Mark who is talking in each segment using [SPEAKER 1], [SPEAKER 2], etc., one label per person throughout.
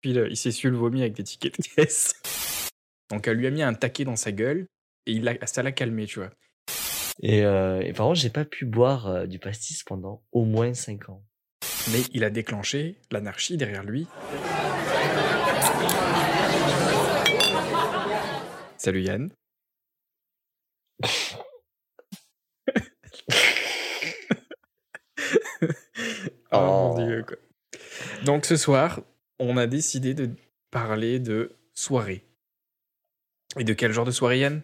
[SPEAKER 1] Puis il s'est su le vomi avec des tickets de caisse. Donc elle lui a mis un taquet dans sa gueule et il a, ça l'a calmé, tu vois.
[SPEAKER 2] Et, euh, et par contre, j'ai pas pu boire euh, du pastis pendant au moins 5 ans.
[SPEAKER 1] Mais il a déclenché l'anarchie derrière lui. Salut Yann. oh, mon dieu, quoi. Donc ce soir, on a décidé de parler de soirée. Et de quel genre de soirée, Yann?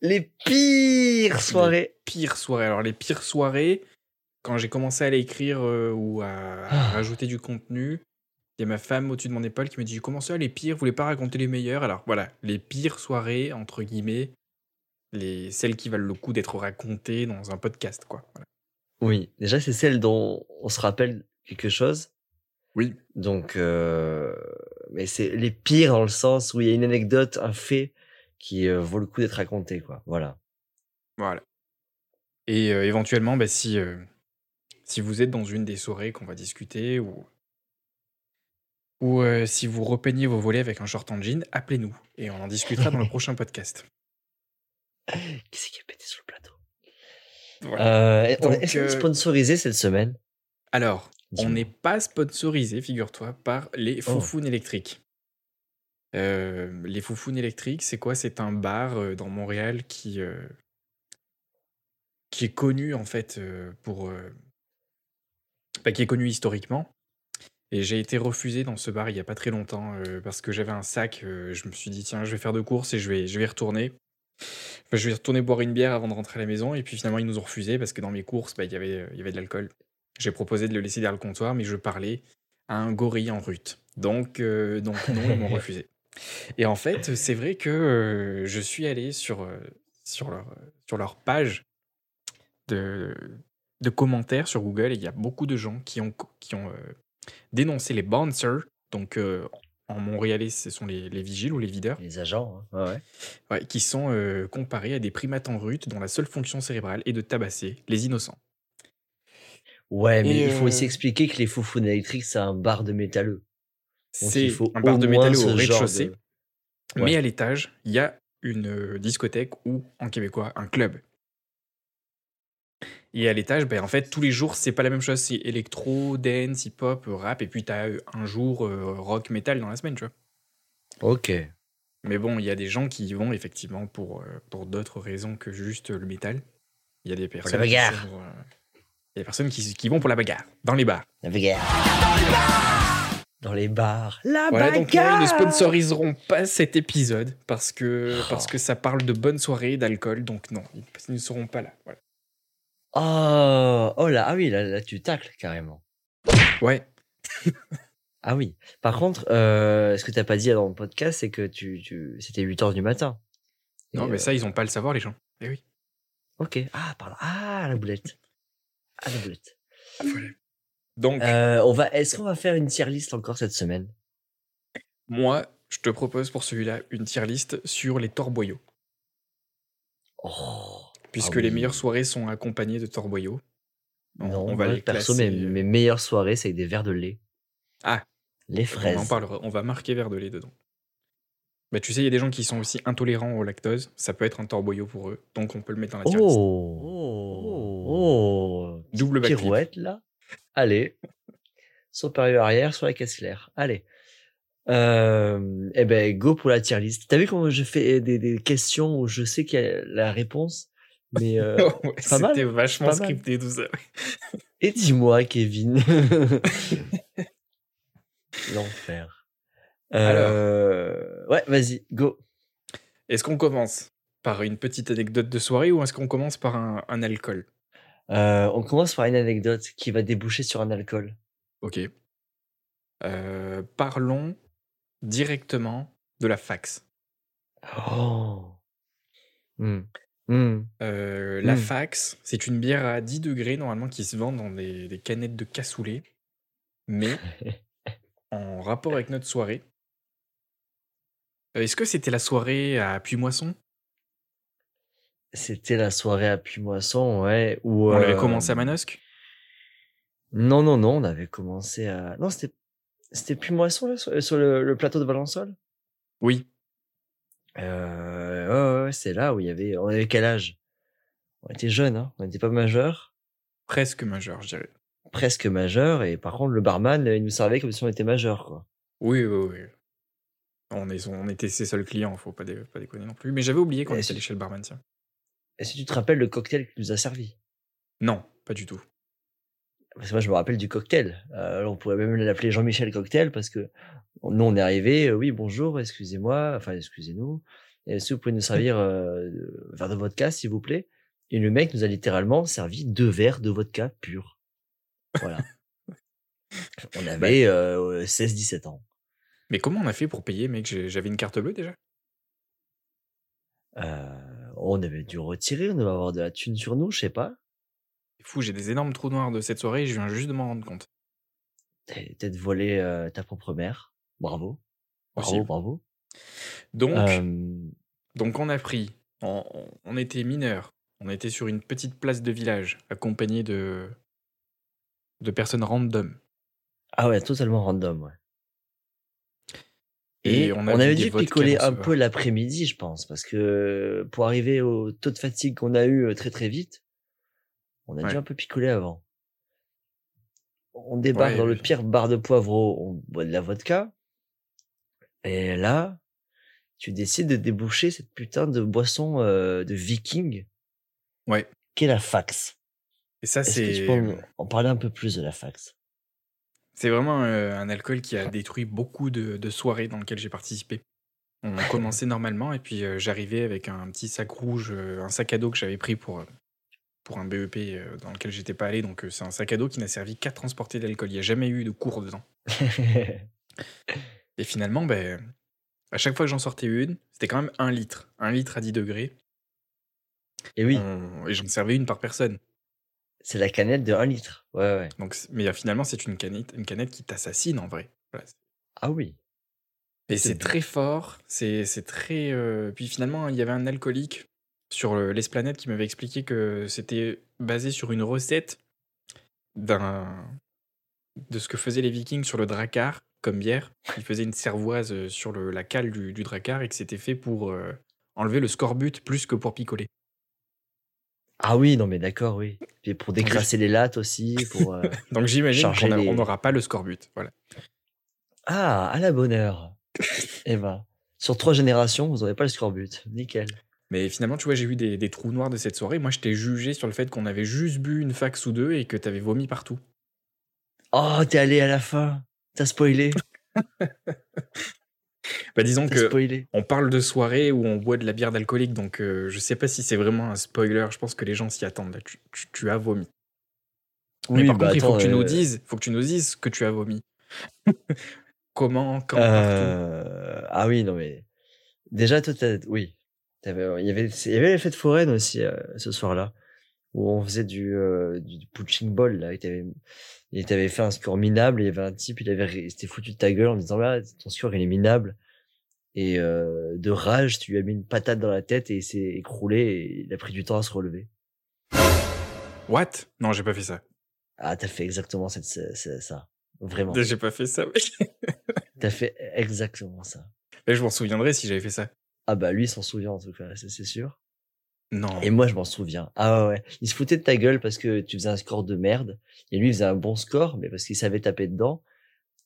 [SPEAKER 2] Les pires soirées.
[SPEAKER 1] Les pires soirées. Alors les pires soirées, quand j'ai commencé à l'écrire euh, ou à,
[SPEAKER 2] Ah.
[SPEAKER 1] rajouter du contenu, il y a ma femme au-dessus de mon épaule qui me dit Comment ça, les pires? Vous voulez pas raconter les meilleures Alors voilà, les pires soirées, entre guillemets, les, celles qui valent le coup d'être racontées dans un podcast, quoi. Voilà.
[SPEAKER 2] Oui, déjà, c'est celle dont on se rappelle quelque chose.
[SPEAKER 1] Oui.
[SPEAKER 2] Donc, euh, mais c'est les pires dans le sens où il y a une anecdote, un fait qui euh, vaut le coup d'être raconté, quoi. Voilà.
[SPEAKER 1] Voilà. Et euh, éventuellement, bah, si, si vous êtes dans une des soirées qu'on va discuter ou, ou si vous repeignez vos volets avec un short en jean, appelez-nous et on en discutera dans le prochain podcast.
[SPEAKER 2] Qui c'est qui a pété sur le plateau?
[SPEAKER 1] Voilà.
[SPEAKER 2] Est-ce qu'on est sponsorisé cette semaine?
[SPEAKER 1] Alors, on n'est pas sponsorisé, figure-toi, par les
[SPEAKER 2] Oh.
[SPEAKER 1] Foufounes électriques. Euh, les Foufounes électriques, c'est quoi? C'est un bar euh, dans Montréal qui, euh, qui est connu en fait pour. bah, qui est connu historiquement. Et j'ai été refusé dans ce bar il y a pas très longtemps parce que j'avais un sac. je me suis dit, tiens, je vais faire de courses et je vais, je vais retourner. Enfin, je vais retourner boire une bière avant de rentrer à la maison. Et puis finalement, ils nous ont refusé parce que dans mes courses, bah, il y avait, il y avait de l'alcool. J'ai proposé de le laisser derrière le comptoir, mais je parlais à un gorille en rut. Donc, euh, donc non, ils m'ont refusé. Et en fait, c'est vrai que euh, je suis allé sur, euh, sur, leur, sur leur page de, de commentaires sur Google et il y a beaucoup de gens qui ont, qui ont dénoncé les bouncers. Donc, en montréalais, ce sont les, les vigiles ou les videurs.
[SPEAKER 2] Les agents, hein. ouais, ouais.
[SPEAKER 1] Ouais, qui sont comparés à des primates en rut dont la seule fonction cérébrale est de tabasser les innocents.
[SPEAKER 2] Ouais, mais
[SPEAKER 1] Et,
[SPEAKER 2] il faut aussi expliquer que les foufounes électriques, c'est un bar de métalleux.
[SPEAKER 1] C'est un bar de
[SPEAKER 2] moins
[SPEAKER 1] métal
[SPEAKER 2] ce
[SPEAKER 1] au rez-de-chaussée,
[SPEAKER 2] de-
[SPEAKER 1] mais à l'étage, il y a une discothèque ou, en québécois, un club. Et à l'étage, ben, en fait, tous les jours, c'est pas la même chose. C'est électro, dance, hip-hop, rap, et puis t'as un jour euh, rock, metal dans la semaine, tu vois.
[SPEAKER 2] Ok.
[SPEAKER 1] Mais bon, il y a des gens qui y vont effectivement pour, pour d'autres raisons que juste le métal. Il y a des personnes. qui sont, euh, Il y a des personnes qui, qui vont pour la bagarre, dans les bars.
[SPEAKER 2] La bagarre. Dans les bars. La
[SPEAKER 1] Voilà, donc non,
[SPEAKER 2] bagarre.
[SPEAKER 1] ils ne sponsoriseront pas cet épisode parce que,
[SPEAKER 2] Oh.
[SPEAKER 1] parce que ça parle de bonnes soirées, d'alcool, donc non, ils ne seront pas là. Voilà.
[SPEAKER 2] Oh, oh là, ah oui, là, là tu tacles carrément.
[SPEAKER 1] Ouais,
[SPEAKER 2] Ah oui. Par contre, euh, ce que t'as pas dit dans le podcast, c'est que tu, tu... c'était 8 heures du matin.
[SPEAKER 1] non,
[SPEAKER 2] Et,
[SPEAKER 1] mais
[SPEAKER 2] euh,
[SPEAKER 1] ça, ils n'ont pas à le savoir, les gens. Eh oui.
[SPEAKER 2] Ok. Ah, pardon. Ah, la boulette. Ah, la boulette.
[SPEAKER 1] Voilà. Donc,
[SPEAKER 2] Euh, on va, est-ce qu'on va faire une tier list encore cette semaine?
[SPEAKER 1] Moi, je te propose pour celui-là une tier list sur les torboyaux.
[SPEAKER 2] Oh.
[SPEAKER 1] Puisque
[SPEAKER 2] Ah
[SPEAKER 1] les meilleures soirées sont accompagnées de torboyaux. On-
[SPEAKER 2] Non,
[SPEAKER 1] on va
[SPEAKER 2] moi,
[SPEAKER 1] les
[SPEAKER 2] perso, mes,
[SPEAKER 1] euh,
[SPEAKER 2] mes meilleures soirées, c'est avec des verres de lait.
[SPEAKER 1] Ah.
[SPEAKER 2] Les
[SPEAKER 1] On
[SPEAKER 2] fraises.
[SPEAKER 1] en parlera, on va marquer verre de lait dedans. Bah, tu sais, il y a des gens qui sont aussi intolérants au lactose. Ça peut être un torboyau pour eux, donc on peut le mettre dans la tier list.
[SPEAKER 2] Oh. Oh.
[SPEAKER 1] Double backflip.
[SPEAKER 2] Pirouette, là. Allez. Supérieur arrière sur la caisse claire. Allez. Euh, eh ben, go pour la tier list. T'as vu comment je fais des, des questions où je sais qu'il y a la réponse, mais euh,
[SPEAKER 1] Ouais, C'était vachement
[SPEAKER 2] pas mal.
[SPEAKER 1] scripté tout ça.
[SPEAKER 2] et dis-moi, Kevin. L'enfer. Euh, ouais, vas-y, go.
[SPEAKER 1] Est-ce qu'on commence par une petite anecdote de soirée ou est-ce qu'on commence par un, un alcool?
[SPEAKER 2] Euh, on commence par une anecdote qui va déboucher sur un alcool.
[SPEAKER 1] Ok. Euh, parlons directement de la fax.
[SPEAKER 2] Oh. Hmm. Hmm.
[SPEAKER 1] Euh, la
[SPEAKER 2] Mm.
[SPEAKER 1] fax, c'est une bière à 10 degrés normalement qui se vend dans des, des canettes de cassoulet. Mais en rapport avec notre soirée, est-ce que c'était la soirée à Puy-Moisson?
[SPEAKER 2] C'était la soirée à Puy-Moisson, ouais. Où,
[SPEAKER 1] On avait
[SPEAKER 2] euh,
[SPEAKER 1] commencé à Manosque?
[SPEAKER 2] Non, non, non, on avait commencé à. Non, c'était. C'était plus moisson là, sur, sur le, le plateau de Valençol?
[SPEAKER 1] Oui.
[SPEAKER 2] euh, ouais, ouais, ouais, c'est là où il y avait. On avait quel âge? On était jeunes, hein. On n'était pas majeurs,
[SPEAKER 1] Presque majeur, je dirais.
[SPEAKER 2] presque majeurs, et par contre le barman il nous servait comme si on était majeurs, quoi.
[SPEAKER 1] Oui, oui, oui. On, est, on était ses seuls clients, faut pas, dé- pas déconner non plus. Mais j'avais oublié qu'on était allé chez le barman, tiens.
[SPEAKER 2] Est-ce que tu te rappelles le cocktail qu'il nous a servi?
[SPEAKER 1] Non, pas du tout.
[SPEAKER 2] Parce que moi je me rappelle du cocktail. Euh, on pourrait même l'appeler Jean-Michel Cocktail parce que nous on est arrivé. euh, oui bonjour, excusez-moi, enfin excusez-nous. Est-ce que vous pouvez nous servir euh, un verre de vodka s'il vous plaît? Et le mec nous a littéralement servi deux verres de vodka pur. Voilà. on avait euh, 16-17 ans.
[SPEAKER 1] Mais comment on a fait pour payer, mec? J'avais une carte bleue déjà?
[SPEAKER 2] Euh, on avait dû retirer, on devait avoir de la thune sur nous, je sais pas.
[SPEAKER 1] C'est fou, j'ai des énormes trous noirs de cette soirée, je viens juste de m'en rendre compte.
[SPEAKER 2] T'as peut-être volé euh, ta propre mère. Bravo. Bravo, bravo.
[SPEAKER 1] Donc,
[SPEAKER 2] Euh,
[SPEAKER 1] donc on a pris, on était mineurs, on était sur une petite place de village, accompagné de, de personnes random.
[SPEAKER 2] Ah ouais, totalement random, ouais.
[SPEAKER 1] Et
[SPEAKER 2] Et,
[SPEAKER 1] on
[SPEAKER 2] avait dû picoler
[SPEAKER 1] ce
[SPEAKER 2] un peu l'après-midi, je pense, parce que pour arriver au taux de fatigue qu'on a eu euh, très très vite, on a dû un peu picoler avant. On débarque
[SPEAKER 1] Ouais,
[SPEAKER 2] dans le pire bar de poivreau, on boit de la vodka, et là, tu décides de déboucher cette putain de boisson euh, de viking,
[SPEAKER 1] Ouais.
[SPEAKER 2] qu'est la fax?
[SPEAKER 1] Et ça,
[SPEAKER 2] tu
[SPEAKER 1] c'est
[SPEAKER 2] peux en parler un peu plus de la fax?
[SPEAKER 1] C'est vraiment euh, un alcool qui a détruit beaucoup de, de soirées dans lesquelles j'ai participé. On commençait normalement et puis euh, j'arrivais avec un petit sac rouge, euh, un sac à dos que j'avais pris pour, pour un BEP dans lequel j'étais pas allé. Donc c'est un sac à dos qui n'a servi qu'à transporter de l'alcool. Il n'y a jamais eu de cours dedans. Et finalement, ben, à chaque fois que j'en sortais une, c'était quand même un litre. Un litre à 10 degrés.
[SPEAKER 2] Et oui,
[SPEAKER 1] On- Et j'en servais une par personne.
[SPEAKER 2] C'est la canette de 1 litre. Ouais, ouais.
[SPEAKER 1] Donc, mais euh, finalement, c'est une canette, une canette qui t'assassine en vrai. Voilà.
[SPEAKER 2] Ah oui.
[SPEAKER 1] Et
[SPEAKER 2] C'est
[SPEAKER 1] très fort. C'est très. euh, Puis finalement, il y avait un alcoolique sur le- l'Esplanade qui m'avait expliqué que c'était basé sur une recette d'un de ce que faisaient les Vikings sur le dracar comme bière. Ils faisaient une cervoise euh, sur le- la cale du, du dracar et que c'était fait pour euh, enlever le scorbut plus que pour picoler.
[SPEAKER 2] Ah oui, non mais d'accord, oui. Et pour décrasser les lattes aussi, pour... euh,
[SPEAKER 1] Donc j'imagine qu'on
[SPEAKER 2] les-
[SPEAKER 1] n'aura pas le scorbut. Voilà.
[SPEAKER 2] Ah, à la bonne heure. eh ben, sur trois générations, vous n'aurez pas le scorbut. Nickel.
[SPEAKER 1] Mais finalement, tu vois, j'ai vu des, des trous noirs de cette soirée. Moi, je t'ai jugé sur le fait qu'on avait juste bu une fax ou deux et que t'avais vomi partout.
[SPEAKER 2] Oh, t'es allé à la fin. T'as spoilé.
[SPEAKER 1] Bah, disons que
[SPEAKER 2] spoilé.
[SPEAKER 1] on parle de soirée où on boit de la bière d'alcoolique, donc euh, je sais pas si c'est vraiment un spoiler. Je pense que les gens s'y attendent. Là. Tu, tu- tu as vomi. Mais par
[SPEAKER 2] bah
[SPEAKER 1] contre, il faut que tu nous
[SPEAKER 2] euh,
[SPEAKER 1] dises, faut que tu nous dises que tu as vomi. Comment, quand, partout?
[SPEAKER 2] euh, Ah oui, non mais... Déjà, toi. Oui. Il y avait, il y avait les fêtes foraines aussi, euh, ce soir-là, où on faisait du, euh, du punching ball, là. Il t'avait, il t'avait fait un score minable, et il y avait un type, il avait, il s'était foutu de ta gueule en disant, là, ton score, il est minable. Et euh, de rage, tu lui as mis une patate dans la tête et il s'est écroulé et il a pris du temps à se relever.
[SPEAKER 1] What? Non, j'ai pas fait ça.
[SPEAKER 2] Ah, t'as fait exactement cette, ce- ce- ça. Vraiment.
[SPEAKER 1] J'ai pas fait ça.
[SPEAKER 2] T'as fait exactement ça.
[SPEAKER 1] Mais je m'en souviendrai si j'avais fait ça.
[SPEAKER 2] Ah bah lui, il s'en souvient en tout cas, c'est sûr.
[SPEAKER 1] Non.
[SPEAKER 2] Et moi, je m'en souviens. Ah ouais. Il se foutait de ta gueule parce que tu faisais un score de merde. Et lui, il faisait un bon score, mais parce qu'il savait taper dedans.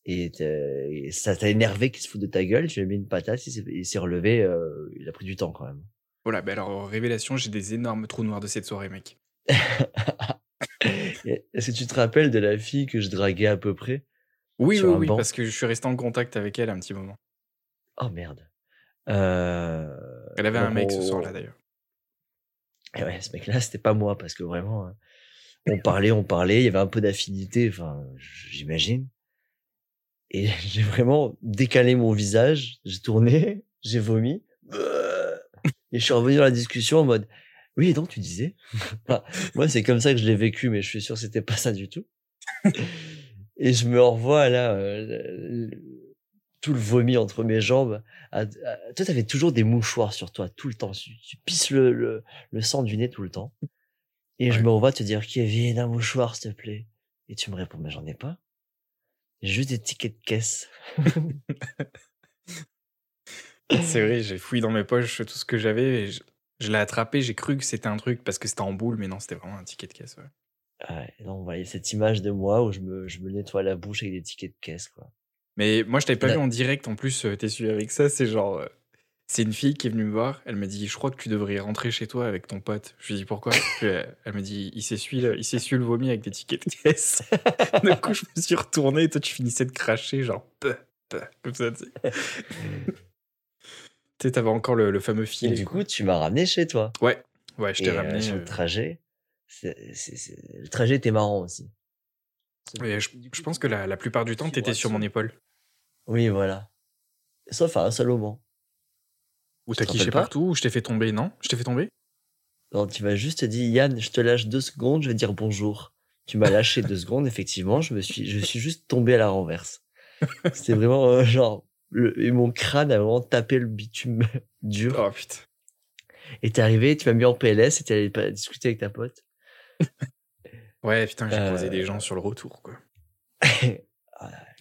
[SPEAKER 2] Et, ça t'a énervé qu'il se fout de ta gueule. Tu lui as mis une patate, il s'est- relevé. euh, il a pris du temps quand même.
[SPEAKER 1] Voilà, bah alors, révélation, j'ai des énormes trous noirs de cette soirée, mec.
[SPEAKER 2] Est-ce que tu te rappelles de la fille que je draguais à peu près?
[SPEAKER 1] Oui, oui, oui,
[SPEAKER 2] banc?
[SPEAKER 1] parce que je suis resté en contact avec elle un petit moment.
[SPEAKER 2] Oh merde. Euh...
[SPEAKER 1] Elle avait un mec ce soir-là, d'ailleurs.
[SPEAKER 2] Et ouais, ce mec-là, c'était pas moi parce que vraiment, hein, on parlait, on parlait, il y avait un peu d'affinité, enfin, j'imagine. Et j'ai vraiment décalé mon visage, j'ai tourné, j'ai vomi, et je suis revenu dans la discussion en mode, oui, et donc tu disais? Moi, c'est comme ça que je l'ai vécu, mais je suis sûr que c'était pas ça du tout. et je me revois là, euh, tout le vomi entre mes jambes. À- à- toi, t'avais toujours des mouchoirs sur toi tout le temps. Tu, tu pisses le, le, le sang du nez tout le temps. Et je me revois te dire, Kevin, un mouchoir, s'il te plaît. Et tu me réponds, mais j'en ai pas. Juste des tickets de caisse.
[SPEAKER 1] C'est vrai, j'ai fouillé dans mes poches tout ce que j'avais et je, je l'ai attrapé, j'ai cru que c'était un truc parce que c'était en boule, mais non, c'était vraiment un ticket de caisse. Ouais.
[SPEAKER 2] Ouais, non, voyez cette image de moi où je me, je me nettoie la bouche avec des tickets de caisse, quoi.
[SPEAKER 1] Mais moi, je t'avais pas vu en direct, en plus, euh, t'es suivi avec ça, c'est genre... euh, C'est une fille qui est venue me voir, elle me dit, je crois que tu devrais rentrer chez toi avec ton pote. Je lui dis, pourquoi? Puis, euh, Elle me dit, il s'essuie le, il s'essuie le vomi avec des tickets de caisse. du coup, je me suis retourné et toi, tu finissais de cracher, genre, peu, peu, comme ça, tu sais. Tu t'avais encore le, le fameux
[SPEAKER 2] Et
[SPEAKER 1] filet.
[SPEAKER 2] du
[SPEAKER 1] quoi.
[SPEAKER 2] coup, tu m'as ramené chez toi.
[SPEAKER 1] Ouais, ouais, je t'ai
[SPEAKER 2] Et euh,
[SPEAKER 1] ramené.
[SPEAKER 2] sur le trajet, c'est- c'est- c'est- le trajet était marrant aussi.
[SPEAKER 1] Je, je pense que la, la plupart du temps, t'étais sur mon épaule.
[SPEAKER 2] Oui, voilà. Sauf à un seul moment.
[SPEAKER 1] Ou
[SPEAKER 2] Tu
[SPEAKER 1] t'as
[SPEAKER 2] pas
[SPEAKER 1] partout, ou je t'ai fait tomber, non? Je t'ai fait tomber?
[SPEAKER 2] Non, tu m'as juste dit, Yann, je te lâche deux secondes, je vais dire bonjour. Tu m'as lâché deux secondes, effectivement, je me suis, je suis juste tombé à la renverse. C'était vraiment euh, genre, le, et mon crâne a vraiment tapé le bitume dur.
[SPEAKER 1] Oh putain.
[SPEAKER 2] Et t'es arrivé, tu m'as mis en PLS et t'es allé discuter avec ta pote.
[SPEAKER 1] Ouais, putain, j'ai
[SPEAKER 2] Euh,
[SPEAKER 1] croisé des gens sur le retour, quoi.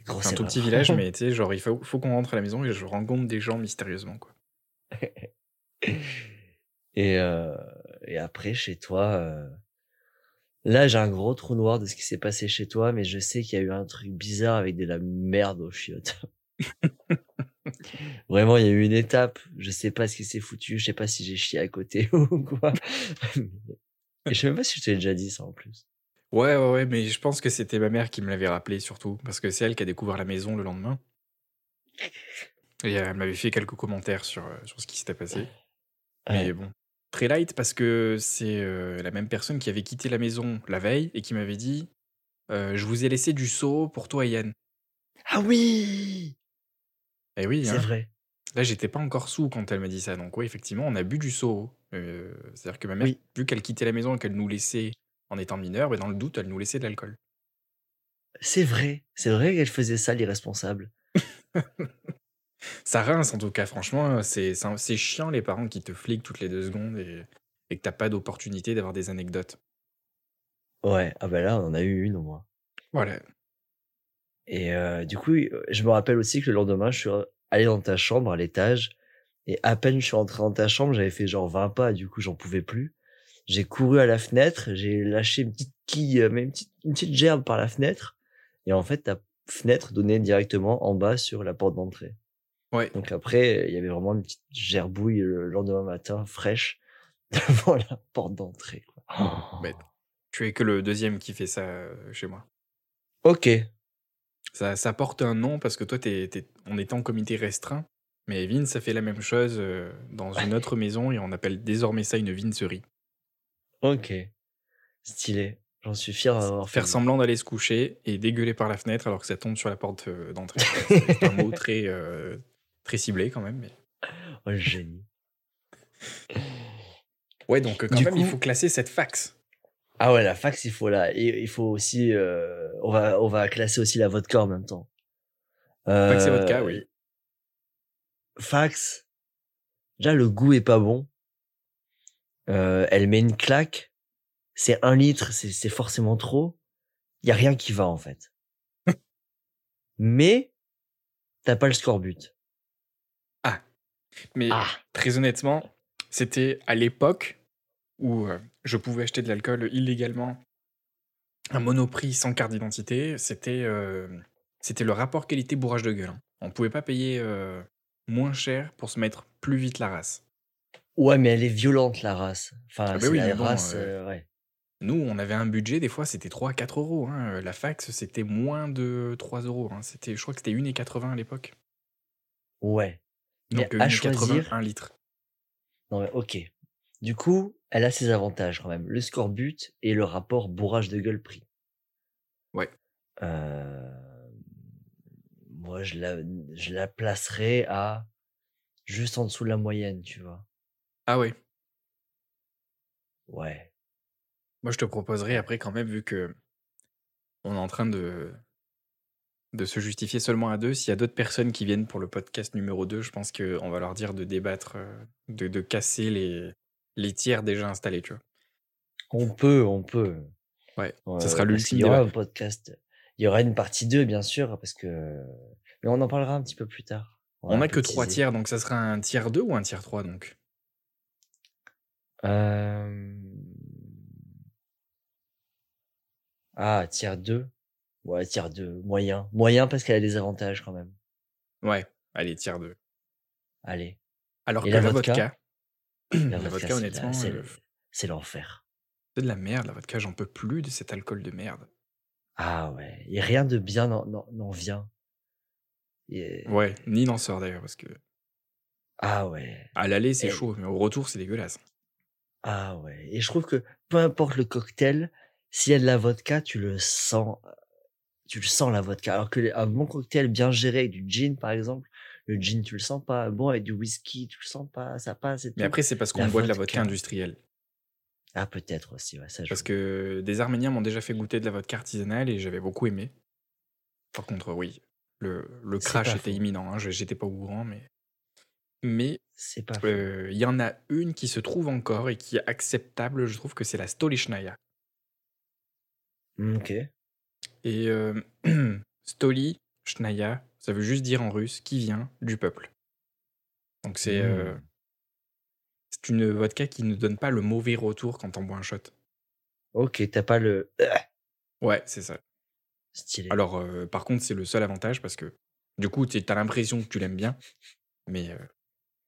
[SPEAKER 2] Ah,
[SPEAKER 1] C'est un tout petit village, mais tu sais, genre, il faut, faut qu'on rentre à la maison et je rencontre des gens mystérieusement, quoi.
[SPEAKER 2] Et, euh, et après, chez toi, euh, là, j'ai un gros trou noir de ce qui s'est passé chez toi, mais je sais qu'il y a eu un truc bizarre avec de la merde aux chiottes. Vraiment, il y a eu une étape, je sais pas ce qui s'est foutu, je sais pas si j'ai chié à côté ou quoi. Et je sais même pas si je t'ai déjà dit ça en plus.
[SPEAKER 1] Ouais, ouais, ouais, mais je pense que c'était ma mère qui me l'avait rappelé surtout, parce que c'est elle qui a découvert la maison le lendemain. Et euh, elle m'avait fait quelques commentaires sur, euh, sur ce qui s'était passé. Mais
[SPEAKER 2] Ouais.
[SPEAKER 1] bon, très light parce que c'est euh, la même personne qui avait quitté la maison la veille et qui m'avait dit euh, Je vous ai laissé du seau pour toi, Yann.
[SPEAKER 2] Ah oui!
[SPEAKER 1] Et oui,
[SPEAKER 2] C'est
[SPEAKER 1] hein.
[SPEAKER 2] vrai.
[SPEAKER 1] Là, j'étais pas encore sous quand elle m'a dit ça. Donc, oui, effectivement, on a bu du seau. Euh, C'est-à-dire que ma mère,
[SPEAKER 2] Oui.
[SPEAKER 1] vu qu'elle quittait la maison et qu'elle nous laissait en étant mineure, ben, dans le doute, elle nous laissait de l'alcool.
[SPEAKER 2] C'est vrai. C'est vrai qu'elle faisait ça, l'irresponsable.
[SPEAKER 1] Ça rince en tout cas, franchement, c'est chiant les parents qui te fliquent toutes les deux secondes et, et que t'as pas d'opportunité d'avoir des anecdotes.
[SPEAKER 2] Ouais. Ah bah là, on en a eu une au moins.
[SPEAKER 1] Voilà.
[SPEAKER 2] Et euh, du coup, euh, je me rappelle aussi que le lendemain, je suis allé dans ta chambre à l'étage. Et à peine je suis rentré dans ta chambre, j'avais fait genre 20 pas, du coup, j'en pouvais plus. J'ai couru à la fenêtre, j'ai lâché une petite quille, euh, mais une petite, une petite gerbe par la fenêtre. Et en fait, ta fenêtre donnait directement en bas sur la porte d'entrée.
[SPEAKER 1] Ouais.
[SPEAKER 2] Donc après, il y avait vraiment une petite gerbouille le lendemain matin, fraîche, devant la porte d'entrée. Oh.
[SPEAKER 1] Tu es que le deuxième qui fait ça euh, chez moi.
[SPEAKER 2] Ok.
[SPEAKER 1] Ça, ça porte un nom parce que toi, t'es, t'es- on était en comité restreint. Mais Vince, ça fait la même chose euh, dans une autre maison et on appelle désormais ça une vincerie.
[SPEAKER 2] Ok. Stylé. J'en suis fier d'avoir fait.
[SPEAKER 1] Faire semblant d'aller se coucher et dégueuler par la fenêtre alors que ça tombe sur la porte euh, d'entrée. C'est un mot très, euh, très ciblé quand même. Mais...
[SPEAKER 2] Oh, le génie.
[SPEAKER 1] Ouais, donc euh, quand
[SPEAKER 2] Du
[SPEAKER 1] même, il faut classer cette fax.
[SPEAKER 2] Ah ouais, la fax, il faut la, il il faut aussi, euh, on va, on va classer aussi la vodka en même temps.
[SPEAKER 1] Fax et vodka, oui.
[SPEAKER 2] Fax. Déjà, le goût est pas bon. Euh, elle met une claque. C'est un litre, c'est, forcément trop. Il y a rien qui va, en fait. Mais, t'as pas le scorbut.
[SPEAKER 1] Mais
[SPEAKER 2] Ah.
[SPEAKER 1] très honnêtement, c'était à l'époque où euh, je pouvais acheter de l'alcool illégalement un monoprix sans carte d'identité. C'était euh, c'était le rapport qualité-bourrage de gueule. hein. On pouvait pas payer euh, moins cher pour se mettre plus vite la race.
[SPEAKER 2] Ouais, mais elle est violente, la race. Enfin,
[SPEAKER 1] Ah bah oui,
[SPEAKER 2] la
[SPEAKER 1] mais bon,
[SPEAKER 2] race,
[SPEAKER 1] euh,
[SPEAKER 2] ouais.
[SPEAKER 1] Nous, on avait un budget, des fois, c'était 3 à 4 euros. hein. La fax, c'était moins de 3 euros. hein. C'était, je crois que c'était 1,80 à l'époque.
[SPEAKER 2] Ouais. Mais
[SPEAKER 1] Donc, euh,
[SPEAKER 2] à
[SPEAKER 1] 1,80,
[SPEAKER 2] choisir,
[SPEAKER 1] 1 litre.
[SPEAKER 2] Non, mais ok. Du coup, elle a ses avantages quand même. Le scorbut et le rapport bourrage de gueule prix.
[SPEAKER 1] Ouais.
[SPEAKER 2] Euh, Moi, je la, je la placerai à juste en dessous de la moyenne, tu vois.
[SPEAKER 1] Ah ouais.
[SPEAKER 2] Ouais.
[SPEAKER 1] Moi, je te proposerais après, quand même, vu que on est en train de, de se justifier seulement à deux, s'il y a d'autres personnes qui viennent pour le podcast numéro 2, je pense qu'on va leur dire de débattre, euh, de, de casser les, les tiers déjà installés, tu vois.
[SPEAKER 2] On peut, on peut.
[SPEAKER 1] Ouais,
[SPEAKER 2] Euh,
[SPEAKER 1] ça sera l'ultime
[SPEAKER 2] y aura un podcast. Il y aura une partie 2, bien sûr, parce que. Mais on en parlera un petit peu plus tard.
[SPEAKER 1] On n'a que 3
[SPEAKER 2] teaser.
[SPEAKER 1] tiers, donc ça sera un tiers 2 ou un tiers 3 donc?
[SPEAKER 2] Euh... Ah, tiers 2. Ouais, tiers 2. Moyen. Moyen parce qu'elle a des avantages quand même.
[SPEAKER 1] Ouais, allez, tiers 2.
[SPEAKER 2] Allez.
[SPEAKER 1] Alors
[SPEAKER 2] Et
[SPEAKER 1] que
[SPEAKER 2] la
[SPEAKER 1] la
[SPEAKER 2] vodka
[SPEAKER 1] vodka,
[SPEAKER 2] La
[SPEAKER 1] la
[SPEAKER 2] vodka,
[SPEAKER 1] honnêtement,
[SPEAKER 2] c'est
[SPEAKER 1] heu,
[SPEAKER 2] c'est l'enfer.
[SPEAKER 1] c'est de la merde la vodka, j'en peux plus de cet alcool de merde.
[SPEAKER 2] Ah ouais. Et rien de bien n'en vient. Et-
[SPEAKER 1] Ouais, ni n'en sort d'ailleurs parce que
[SPEAKER 2] Ah ouais.
[SPEAKER 1] à l'aller, c'est
[SPEAKER 2] Et-
[SPEAKER 1] chaud, mais au retour, c'est dégueulasse.
[SPEAKER 2] Ah ouais. Et je trouve que peu importe le cocktail, s'il y a de la vodka, tu le sens. Tu le sens la vodka. Alors que un bon cocktail bien géré avec du gin, par exemple, le gin, tu le sens pas. Bon, avec du whisky, tu le sens pas. Ça passe et
[SPEAKER 1] Mais
[SPEAKER 2] tout.
[SPEAKER 1] après, c'est parce qu'on boit de la vodka industrielle.
[SPEAKER 2] Ah, peut-être aussi, ouais, ça joue.
[SPEAKER 1] Parce que des Arméniens m'ont déjà fait goûter de la vodka artisanale et j'avais beaucoup aimé. Par contre, oui, le, le crash était imminent, hein, j'étais pas au courant, mais. Mais
[SPEAKER 2] C'est pas faux.
[SPEAKER 1] euh, il y en a une qui se trouve encore et qui est acceptable, je trouve que c'est la Stolichnaya.
[SPEAKER 2] Mm, Ok.
[SPEAKER 1] Et euh, Stoli, Shnaya, ça veut juste dire en russe qui vient du peuple. Donc c'est euh, c'est une vodka qui ne donne pas le mauvais retour quand on boit un shot.
[SPEAKER 2] Ok, t'as pas le
[SPEAKER 1] Ouais, c'est ça.
[SPEAKER 2] stylé.
[SPEAKER 1] Alors, euh, par contre, c'est le seul avantage parce que du coup, tu as l'impression que tu l'aimes bien, mais, euh,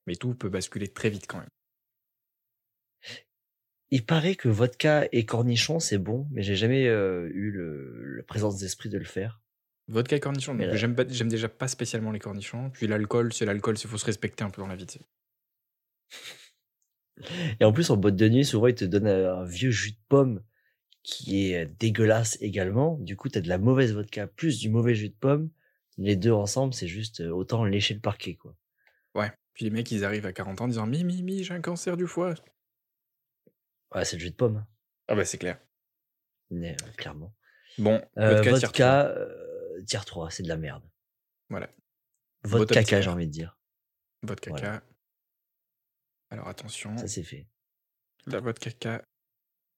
[SPEAKER 1] mais tout peut basculer très vite quand même.
[SPEAKER 2] Il paraît que vodka et cornichon, c'est bon, mais j'ai jamais euh, eu le, la présence d'esprit de le faire.
[SPEAKER 1] Vodka et cornichon,
[SPEAKER 2] Mais
[SPEAKER 1] donc j'aime déjà pas spécialement les cornichons. Puis l'alcool, c'est l'alcool, il faut se respecter un peu dans la vie.
[SPEAKER 2] Et en plus, en boîte de nuit, souvent, ils te donnent un vieux jus de pomme qui est dégueulasse également. Du coup, t'as de la mauvaise vodka plus du mauvais jus de pomme. Les deux ensemble, c'est juste autant lécher le parquet, quoi.
[SPEAKER 1] Ouais. Puis les mecs, ils arrivent à 40 ans en disant Mi, mi, mi, j'ai un cancer du foie.
[SPEAKER 2] Ouais, c'est le jus de pomme,
[SPEAKER 1] Ah bah c'est clair.
[SPEAKER 2] mais, euh, clairement.
[SPEAKER 1] Bon,
[SPEAKER 2] Euh,
[SPEAKER 1] vodka, tier
[SPEAKER 2] vodka, euh, tier 3, c'est de la merde.
[SPEAKER 1] Voilà.
[SPEAKER 2] Vodka
[SPEAKER 1] Bottom
[SPEAKER 2] caca, j'ai envie de dire. Voilà.
[SPEAKER 1] K. Alors attention,
[SPEAKER 2] Ça, c'est fait.
[SPEAKER 1] la vodka K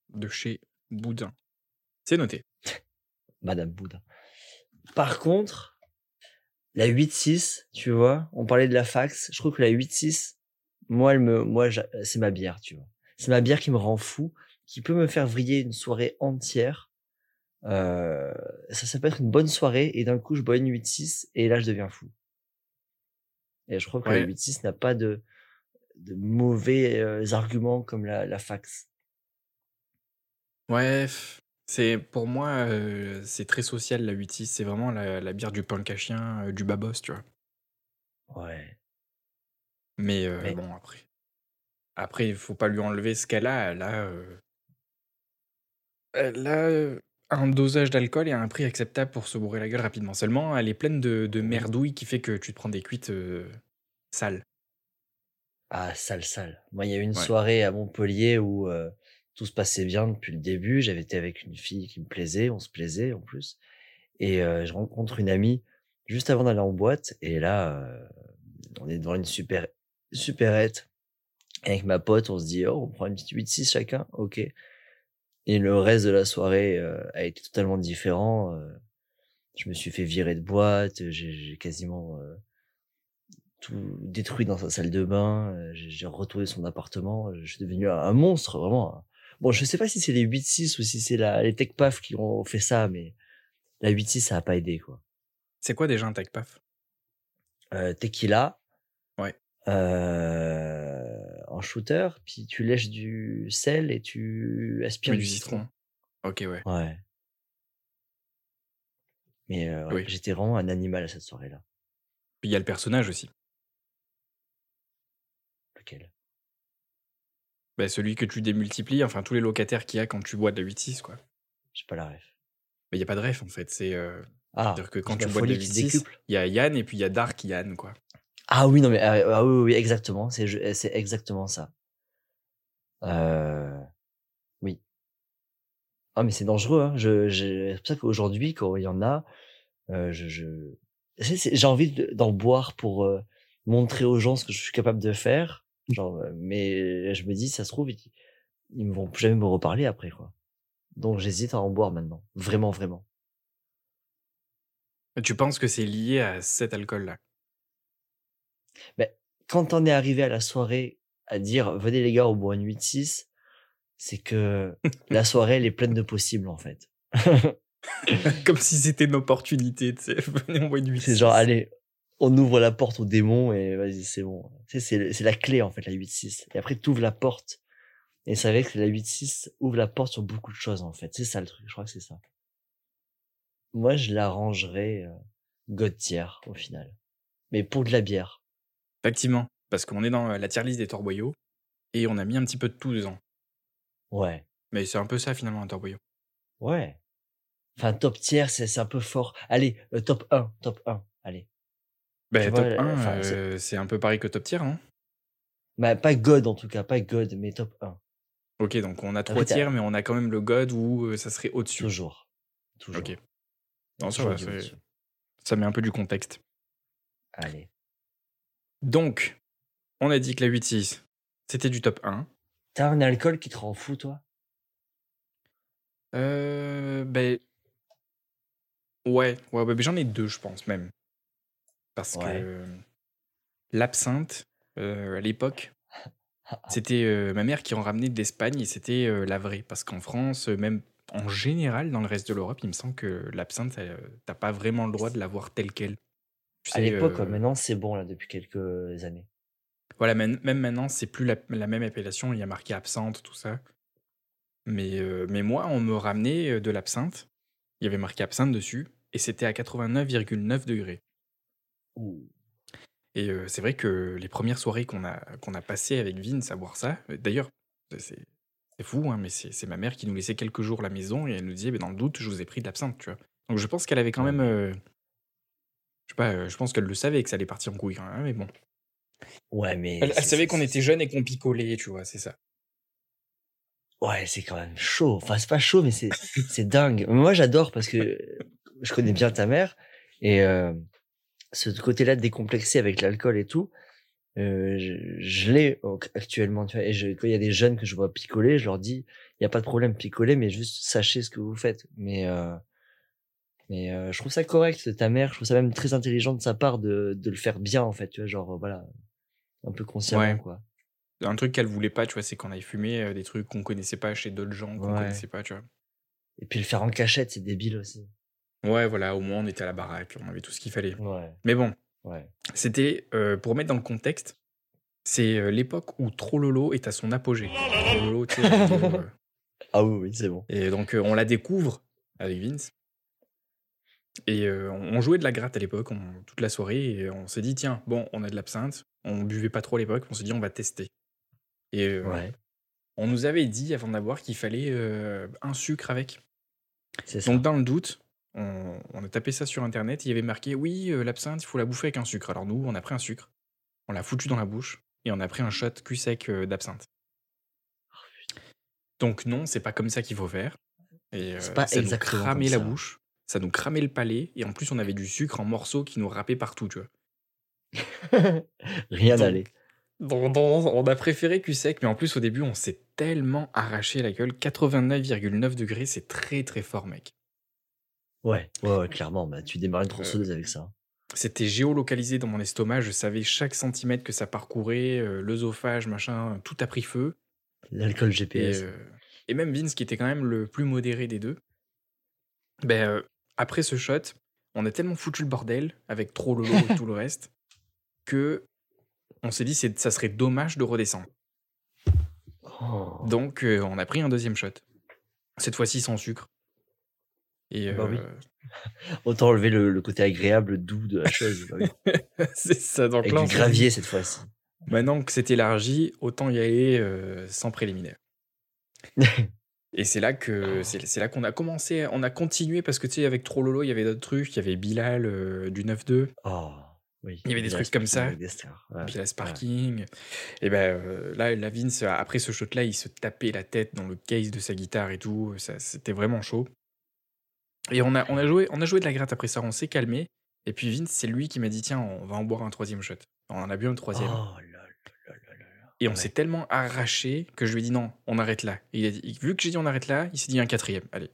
[SPEAKER 1] de chez Boudin. C'est noté.
[SPEAKER 2] Madame Boudin. Par contre, la 8-6, tu vois, on parlait de la fax, je trouve que la 8-6, moi, elle me, moi, c'est ma bière, tu vois. C'est ma bière qui me rend fou, qui peut me faire vriller une soirée entière. Euh, ça, ça peut être une bonne soirée, et d'un coup, je bois une 8-6, et là, je deviens fou. Et je crois que la
[SPEAKER 1] Ouais.
[SPEAKER 2] 8-6 n'a pas de, de mauvais euh, arguments comme la, la fax.
[SPEAKER 1] Ouais, c'est pour moi, euh, c'est très social la 8-6. C'est vraiment la, la bière du punk à chien, euh, du babos, tu vois.
[SPEAKER 2] Ouais.
[SPEAKER 1] Mais, euh,
[SPEAKER 2] Mais-
[SPEAKER 1] bon, après. Après, il faut pas lui enlever ce qu'elle a. Elle a, elle a un dosage d'alcool et un prix acceptable pour se bourrer la gueule rapidement. Seulement, elle est pleine de, de merdouilles qui fait que tu te prends des cuites sales.
[SPEAKER 2] Ah, sale, sale. Moi, il y a eu une
[SPEAKER 1] Ouais.
[SPEAKER 2] soirée à Montpellier où euh, tout se passait bien depuis le début. J'avais été avec une fille qui me plaisait, on se plaisait en plus. Et euh, je rencontre une amie juste avant d'aller en boîte. Et là, euh, on est devant une super supérette. Et avec ma pote, on se dit, oh, on prend une petite 8-6 chacun. Ok. Et le reste de la soirée euh, a été totalement différent. je me suis fait virer de boîte. J'ai quasiment... tout détruit dans sa salle de bain. J'ai retourné son appartement. Je suis devenu un monstre, vraiment. Bon, je sais pas si c'est les 8-6 ou si c'est la, les tech paf qui ont fait ça, mais la 8-6, ça a pas aidé, quoi.
[SPEAKER 1] C'est quoi déjà un tech paf?
[SPEAKER 2] Euh, tequila.
[SPEAKER 1] Ouais.
[SPEAKER 2] Euh, en shooter, puis tu lèches du sel et tu aspires du
[SPEAKER 1] du
[SPEAKER 2] citron.
[SPEAKER 1] citron. Ok, ouais.
[SPEAKER 2] Ouais. Mais euh,
[SPEAKER 1] Oui.
[SPEAKER 2] j'étais vraiment un animal à cette soirée-là.
[SPEAKER 1] Puis il y a le personnage aussi.
[SPEAKER 2] Lequel
[SPEAKER 1] Bah, celui que tu démultiplies, enfin tous les locataires qu'il y a quand tu bois de la 8-6, quoi.
[SPEAKER 2] J'ai pas la ref.
[SPEAKER 1] Mais il n'y a pas de ref en fait. C'est. euh,
[SPEAKER 2] Ah,
[SPEAKER 1] C'est-à-dire que quand tu bois de la
[SPEAKER 2] folie qui se
[SPEAKER 1] 8-6,
[SPEAKER 2] décuple.
[SPEAKER 1] il y a Yann et puis il y a Dark Yann, quoi.
[SPEAKER 2] Ah oui, non, mais ah, ah oui, oui, oui, exactement. C'est je- c'est exactement ça. Euh, oui. Ah, mais c'est dangereux. Hein. Je, je, c'est pour ça qu'aujourd'hui, quand il y en a, euh, je, je... j'ai envie de- d'en boire pour euh, montrer aux gens ce que je suis capable de faire. Genre, mais je me dis, ça se trouve, ils, ils me vont plus jamais me reparler après, quoi. Donc j'hésite à en boire maintenant. Vraiment, vraiment.
[SPEAKER 1] Tu penses que c'est lié à cet alcool-là?
[SPEAKER 2] Beh, quand on est arrivé à la soirée à dire: «Venez les gars, on boit une 8-6», c'est que la soirée, elle est pleine de possibles, en fait.
[SPEAKER 1] Comme si c'était une opportunité, tu sais? Venez, on boit une
[SPEAKER 2] C'est genre:
[SPEAKER 1] 8-6.
[SPEAKER 2] «Allez, on ouvre la porte aux démons et vas-y, c'est bon». Tu sais, c'est la clé, en fait, la 8-6 et après tu ouvres la porte et c'est vrai que la 8-6 ouvre la porte sur beaucoup de choses, en fait. C'est ça le truc, je crois que c'est ça. Moi, je la rangerais, heu, god tier, au final, mais pour de la bière.
[SPEAKER 1] Effectivement, parce qu'on est dans, la tier list des torboyaux et on a mis un petit peu de tout dedans.
[SPEAKER 2] Ouais.
[SPEAKER 1] Mais c'est un peu ça, finalement, un torboyau.
[SPEAKER 2] Ouais. Enfin, top tier, c'est un peu fort. Allez, heu, top 1, top 1, Tu
[SPEAKER 1] top
[SPEAKER 2] vois,
[SPEAKER 1] 1,
[SPEAKER 2] enfin, c'est
[SPEAKER 1] heu, c'est un peu pareil que top tier, non?
[SPEAKER 2] Bah, pas god, en tout cas, pas god, mais top 1.
[SPEAKER 1] OK, donc on a 3
[SPEAKER 2] Après tu as
[SPEAKER 1] tiers, mais on a quand même le god où, heu, ça serait au-dessus.
[SPEAKER 2] Toujours, toujours.
[SPEAKER 1] OK. Non, ça
[SPEAKER 2] toujours
[SPEAKER 1] va, ça met un peu du contexte.
[SPEAKER 2] Allez.
[SPEAKER 1] Donc, on a dit que la 8-6, c'était du top 1.
[SPEAKER 2] Tu as un alcool qui te rend fou, toi?
[SPEAKER 1] Heu, beh ouais, ouais, ouais, beh, j'en ai 2, je pense même. Parce
[SPEAKER 2] Ouais.
[SPEAKER 1] que l'absinthe, à l'époque, c'était, ma mère qui en ramenait d'Espagne et c'était, la vraie. Parce qu'en France, même en général, dans le reste de l'Europe, il me semble que l'absinthe, heu, tu as pas vraiment le droit de l'avoir telle quelle. Tu
[SPEAKER 2] À
[SPEAKER 1] sais,
[SPEAKER 2] l'époque, ouais,
[SPEAKER 1] heu
[SPEAKER 2] maintenant, c'est bon, là, depuis quelques années.
[SPEAKER 1] Voilà, même même maintenant, c'est plus la la même appellation, il y a marqué absinthe, tout ça. Mais, mais moi, on me ramenait, de l'absinthe. Il y avait marqué absinthe dessus et c'était à 89,9 °.
[SPEAKER 2] Ouh.
[SPEAKER 1] Et c'est vrai que les 1res soirées qu'on a qu'on a passées avec Vince à boire ça, d'ailleurs, c'est fou, hein, mais c'est ma mère qui nous laissait quelques jours à la maison et elle nous disait: «Beh, dans le doute, je vous ai pris de l'absinthe», tu vois? Donc je pense qu'elle avait quand même, heu je sais pas, je pense qu'elle le savait que ça allait partir en couille quand même, mais bon.
[SPEAKER 2] Ouais, mais
[SPEAKER 1] Elle savait qu'on était jeunes et qu'on picolait, tu vois? C'est ça.
[SPEAKER 2] Ouais, c'est quand même chaud. Enfin, c'est pas chaud, mais c'est dingue. Moi, j'adore parce que je connais bien ta mère et ce côté-là décomplexé avec l'alcool et tout, heu, je je l'ai actuellement, tu vois? Et je quand il y a des jeunes que je vois picoler, je leur dis: «Il y a pas de problème, picolez, mais juste sachez ce que vous faites». Mais heu mais heu, je trouve ça correct ta mère, je trouve ça même très intelligent de sa part de de le faire bien, en fait, tu vois? Genre, voilà, un peu consciemment,
[SPEAKER 1] Ouais.
[SPEAKER 2] quoi.
[SPEAKER 1] Un truc qu'elle voulait pas, tu vois, c'est qu'on aille fumer, des trucs qu'on connaissait pas chez d'autres gens qu'on
[SPEAKER 2] Ouais.
[SPEAKER 1] connaissait pas, tu vois?
[SPEAKER 2] Et puis le faire en cachette, c'est débile aussi.
[SPEAKER 1] Ouais, voilà, au moins on était à la baraque, on avait tout ce qu'il fallait.
[SPEAKER 2] Ouais.
[SPEAKER 1] Mais bon,
[SPEAKER 2] Ouais.
[SPEAKER 1] c'était, heu, pour mettre dans le contexte, c'est, heu, l'époque où Trololo est à son apogée. Trololo, tu sais, heu
[SPEAKER 2] Ah oui, oui, c'est bon.
[SPEAKER 1] et donc on la découvre avec Vince et on jouait de la gratte à l'époque, on toute la soirée et on s'est dit: «Tiens, bon, on a de l'absinthe». On buvait pas trop à l'époque, on s'est dit: «On va tester» et
[SPEAKER 2] Ouais.
[SPEAKER 1] on nous avait dit avant boire qu'il fallait, un sucre avec.
[SPEAKER 2] C'est ça.
[SPEAKER 1] Donc dans le doute, on on a tapé ça sur internet, il y avait marqué: «Oui, heu, l'absinthe, il faut la bouffer avec un sucre». Alors nous, on a pris un sucre, on l'a foutu dans la bouche et on a pris un shot cul sec, heu, d'absinthe.
[SPEAKER 2] Oh.
[SPEAKER 1] Donc non, c'est pas comme ça qu'il faut faire et
[SPEAKER 2] C'est pas
[SPEAKER 1] ça nous cramait la bouche, ça nous cramait le palais et en plus on avait du sucre en morceaux qui nous râpait partout, tu vois?
[SPEAKER 2] Rien n'allait.
[SPEAKER 1] On a préféré cul sec, mais en plus au début on s'est tellement arraché la gueule. 89,9 c'est très, très fort, mec.
[SPEAKER 2] Ouais, ouais, ouais, clairement, bah, tu démarres une tronçonneuse avec ça.
[SPEAKER 1] C'était géolocalisé dans mon estomac, je savais chaque centimètre que ça parcourait, heu, l'œsophage, machin, tout a pris feu
[SPEAKER 2] L'alcool
[SPEAKER 1] et
[SPEAKER 2] GPS.
[SPEAKER 1] heu et même Vince qui était quand même le plus modéré des 2 beh, heu, après ce shot, on a tellement foutu le bordel avec Trololo et tout le reste, qu'on s'est dit: «C'est ça serait dommage de redescendre».
[SPEAKER 2] Oh.
[SPEAKER 1] Donc on a pris un 2e shot. Cette fois-ci sans sucre et
[SPEAKER 2] Bah oui.
[SPEAKER 1] heu
[SPEAKER 2] Autant enlever le le côté agréable, doux de la chose, bah oui.
[SPEAKER 1] C'est ça, donc
[SPEAKER 2] Avec
[SPEAKER 1] là
[SPEAKER 2] du gravier cette fois-ci.
[SPEAKER 1] «Maintenant que c'est élargi, autant y aller, heu, sans préliminaire». Et c'est là que c'est c'est là qu'on a commencé, on a continué parce que tu sais avec Trololo, il y avait d'autres trucs, il y avait Bilal, heu, du 9-2.
[SPEAKER 2] Oh, oui,
[SPEAKER 1] Il y avait des
[SPEAKER 2] Bilal
[SPEAKER 1] trucs comme ça.
[SPEAKER 2] des stars, ouais,
[SPEAKER 1] Bilal
[SPEAKER 2] ouais.
[SPEAKER 1] Sparking et bah, heu, là Vince après ce shot là, il se tapait la tête dans le case de sa guitare et tout, ça c'était vraiment chaud. Et on a on a joué on a joué de la gratte après ça, on s'est calmés et puis Vince, c'est lui qui m'a dit: «Tiens, on va en boire un 3e shot». On en a bu un 3e
[SPEAKER 2] Oh là là là là là.
[SPEAKER 1] et on s'est
[SPEAKER 2] Ouais.
[SPEAKER 1] tellement arraché que je lui ai dit: «Non, on arrête là». Et il a dit vu que j'ai dit: «On arrête là», il s'est dit: «Un 4e, allez».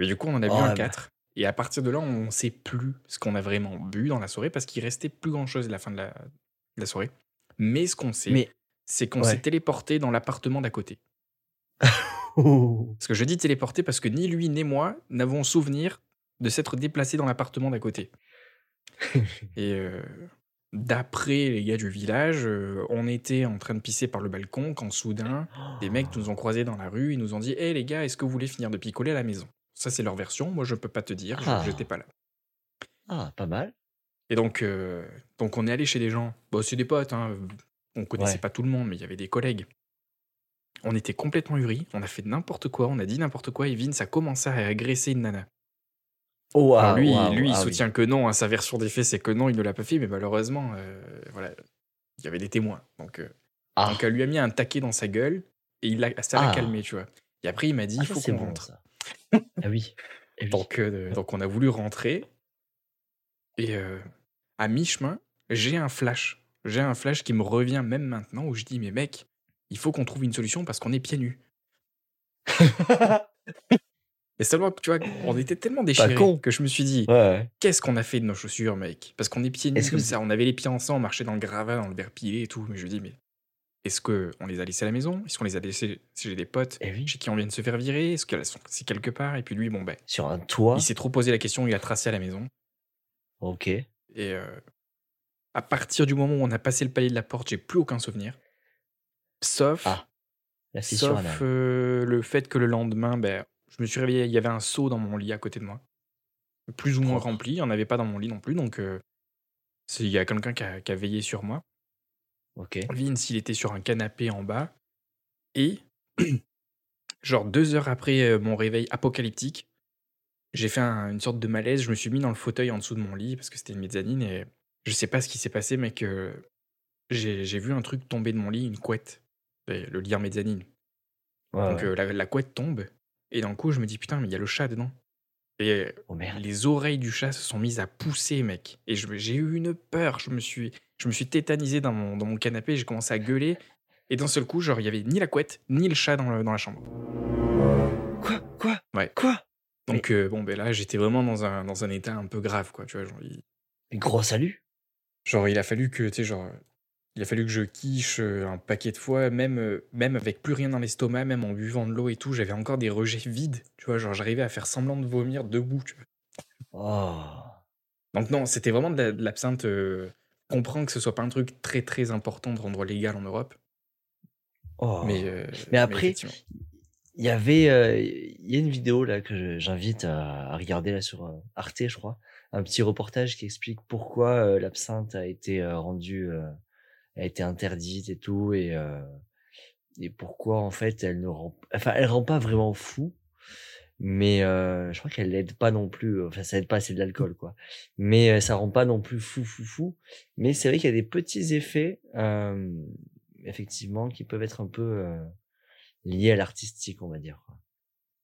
[SPEAKER 1] Et du coup, on en a bu
[SPEAKER 2] Oh
[SPEAKER 1] un
[SPEAKER 2] bah
[SPEAKER 1] 4 Et à partir de là, on ne sait plus ce qu'on a vraiment bu dans la soirée parce qu'il restait plus grand chose à la fin de la, de la soirée. Mais ce qu'on sait, c'est qu'on
[SPEAKER 2] Ouais.
[SPEAKER 1] s'est téléporté dans l'appartement d'à côté. Parce que je dis téléporté parce que ni lui ni moi n'avons souvenir de s'être déplacés dans l'appartement d'à côté. Et euh, d'après les gars du village, euh, on était en train de pisser par le balcon quand soudain, des mecs nous ont croisés dans la rue, ils nous ont dit Hé les gars, est-ce que vous voulez finir de picoler à la maison? Ça, c'est leur version. Moi, je peux pas te dire, je-
[SPEAKER 2] Ah.
[SPEAKER 1] j'étais pas là.
[SPEAKER 2] ah, pas mal.
[SPEAKER 1] Et donc, euh, donc on est allé chez des gens. Bon, c'est des potes, hein. on connaissait
[SPEAKER 2] Ouais.
[SPEAKER 1] pas tout le monde, mais il y avait des collègues. On était complètement huris, on a fait n'importe quoi, on a dit n'importe quoi, et Vince a commencé à agresser une nana.
[SPEAKER 2] Oh,
[SPEAKER 1] Alors
[SPEAKER 2] ah,
[SPEAKER 1] lui, lui, il
[SPEAKER 2] ah oui.
[SPEAKER 1] soutient que non, hein, sa version des faits, c'est que non, il ne l'a pas fait, mais malheureusement, euh, voilà, il y avait des témoins. Donc, euh,
[SPEAKER 2] Ah,
[SPEAKER 1] donc elle lui a mis un taquet dans sa gueule, et il l'a- ça l'a
[SPEAKER 2] Ah.
[SPEAKER 1] calmé, tu vois. Et après, il m'a dit,
[SPEAKER 2] ah,
[SPEAKER 1] il faut qu'on
[SPEAKER 2] bon,
[SPEAKER 1] rentre.
[SPEAKER 2] ah oui. Oui.
[SPEAKER 1] Donc, euh, donc on a voulu rentrer. Et à mi-chemin, j'ai un flash. J'ai un flash qui me revient même maintenant où je dis Mais mec, il faut qu'on trouve une solution parce qu'on est pieds nus. Et seulement, que, tu vois, on était tellement déchirés
[SPEAKER 2] con.
[SPEAKER 1] que je me suis dit
[SPEAKER 2] ouais.
[SPEAKER 1] Qu'est-ce qu'on a fait de nos chaussures, mec? Parce qu'on est pieds nus comme ça. On avait les pieds en sang, on marchait dans le gravat, dans le verre pilé et tout. Mais je me dis Mais est-ce qu'on les a laissés à la maison? Est-ce qu'on les a laissés chez des potes
[SPEAKER 2] Eh oui.
[SPEAKER 1] chez qui on vient de se faire virer? Est-ce qu'elles sont c'est quelque part? Et puis lui, bon, ben,
[SPEAKER 2] Sur un toit?
[SPEAKER 1] il s'est trop posé la question, il a tracé à la maison.
[SPEAKER 2] Ok.
[SPEAKER 1] Et euh, à partir du moment où on a passé le palier de la porte, j'ai plus aucun souvenir. Sauf,
[SPEAKER 2] Ah, La
[SPEAKER 1] sauf euh, le fait que le lendemain, ben, je me suis réveillé, il y avait un seau dans mon lit à côté de moi. Plus ou moins rempli, il n'y en avait pas dans mon lit non plus. Donc, euh, il y a quelqu'un qui a, qui a veillé sur moi.
[SPEAKER 2] Ok.
[SPEAKER 1] Vince, il était sur un canapé en bas. Et, genre deux heures après mon réveil apocalyptique, j'ai fait un- une sorte de malaise. Je me suis mis dans le fauteuil en dessous de mon lit parce que c'était une mezzanine et je sais pas ce qui s'est passé, mais que j'ai vu un truc tomber de mon lit, une couette. Et Le lit en mezzanine.
[SPEAKER 2] Ouais,
[SPEAKER 1] Donc
[SPEAKER 2] ouais.
[SPEAKER 1] euh, la, la couette tombe. Et d'un coup, je me dis putain, mais il y a le chat dedans. Et
[SPEAKER 2] Oh merde.
[SPEAKER 1] les oreilles du chat se sont mises à pousser, mec. Et j'ai eu une peur. Je me suis, je me suis tétanisé dans mon, dans mon canapé. J'ai commencé à gueuler. Et d'un seul coup, genre, il y avait ni la couette, ni le chat dans, le- dans la chambre.
[SPEAKER 2] Quoi? Quoi?
[SPEAKER 1] Ouais.
[SPEAKER 2] Quoi?
[SPEAKER 1] Donc, euh, bon, ben là, j'étais vraiment dans un, dans un état un peu grave, quoi. Tu vois, genre, il,
[SPEAKER 2] Gros salut.
[SPEAKER 1] genre, il a fallu que, tu sais, genre, il a fallu que je quiche euh, un paquet de fois, même, euh, même avec plus rien dans l'estomac, même en buvant de l'eau et tout, j'avais encore des rejets vides. Tu vois, genre, j'arrivais à faire semblant de vomir debout, tu vois.
[SPEAKER 2] Oh.
[SPEAKER 1] Donc non, c'était vraiment de la- l'absinthe. euh, comprends que ce soit pas un truc très très important de rendre légal en Europe,
[SPEAKER 2] Oh.
[SPEAKER 1] mais, euh,
[SPEAKER 2] Mais après. Il y avait, euh, il y a une vidéo là que j'invite à, à regarder là sur Arte, je crois, un petit reportage qui explique pourquoi l'absinthe a été rendue, a été interdite et tout, et euh, et pourquoi en fait elle ne rend, enfin elle rend pas vraiment fou, mais euh, je crois qu'elle l'aide pas non plus, enfin ça aide pas, c'est de l'alcool quoi, mais euh, ça rend pas non plus fou fou fou, mais c'est vrai qu'il y a des petits effets, euh, effectivement, qui peuvent être un peu euh, lié à l'artistique, on va dire.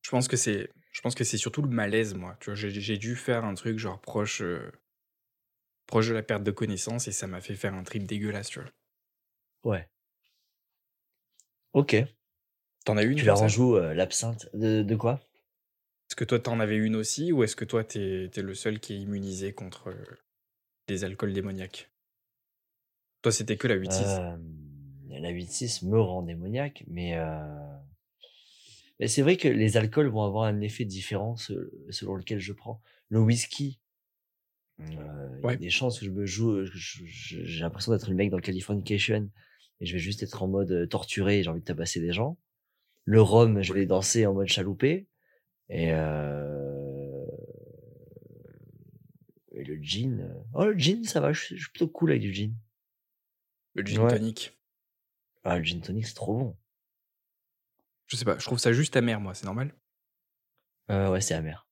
[SPEAKER 1] Je pense que c'est, je pense que c'est surtout le malaise, moi. Tu vois, j'ai, dû faire un truc genre proche, euh, proche de la perte de connaissance et ça m'a fait faire un trip dégueulasse, tu vois.
[SPEAKER 2] Ouais. Ok.
[SPEAKER 1] T'en as une
[SPEAKER 2] Tu la renjoues euh, l'absinthe. De, de quoi?
[SPEAKER 1] Est-ce que toi t'en avais une aussi ou est-ce que toi t'es, t'es le seul qui est immunisé contre euh, les alcools démoniaques? Toi c'était que la 8-6.
[SPEAKER 2] euh, La 8-6 me rend démoniaque, mais, euh, mais c'est vrai que les alcools vont avoir un effet différent se- selon lequel je prends. Le whisky, euh, il y a des chances que je me joue, j'ai l'impression d'être le mec dans Californication et je vais juste être en mode euh, torturé j'ai envie de tabasser des gens. Le rhum, je vais danser en mode chaloupé. Et, euh... et le gin. euh, Oh, le gin, ça va, je suis je suis plutôt cool avec du gin.
[SPEAKER 1] Le gin
[SPEAKER 2] ouais.
[SPEAKER 1] tonic.
[SPEAKER 2] Ah, le gin tonic, c'est trop bon.
[SPEAKER 1] Je sais pas, je trouve ça juste amer, moi, c'est normal?
[SPEAKER 2] Euh, ouais, c'est amer.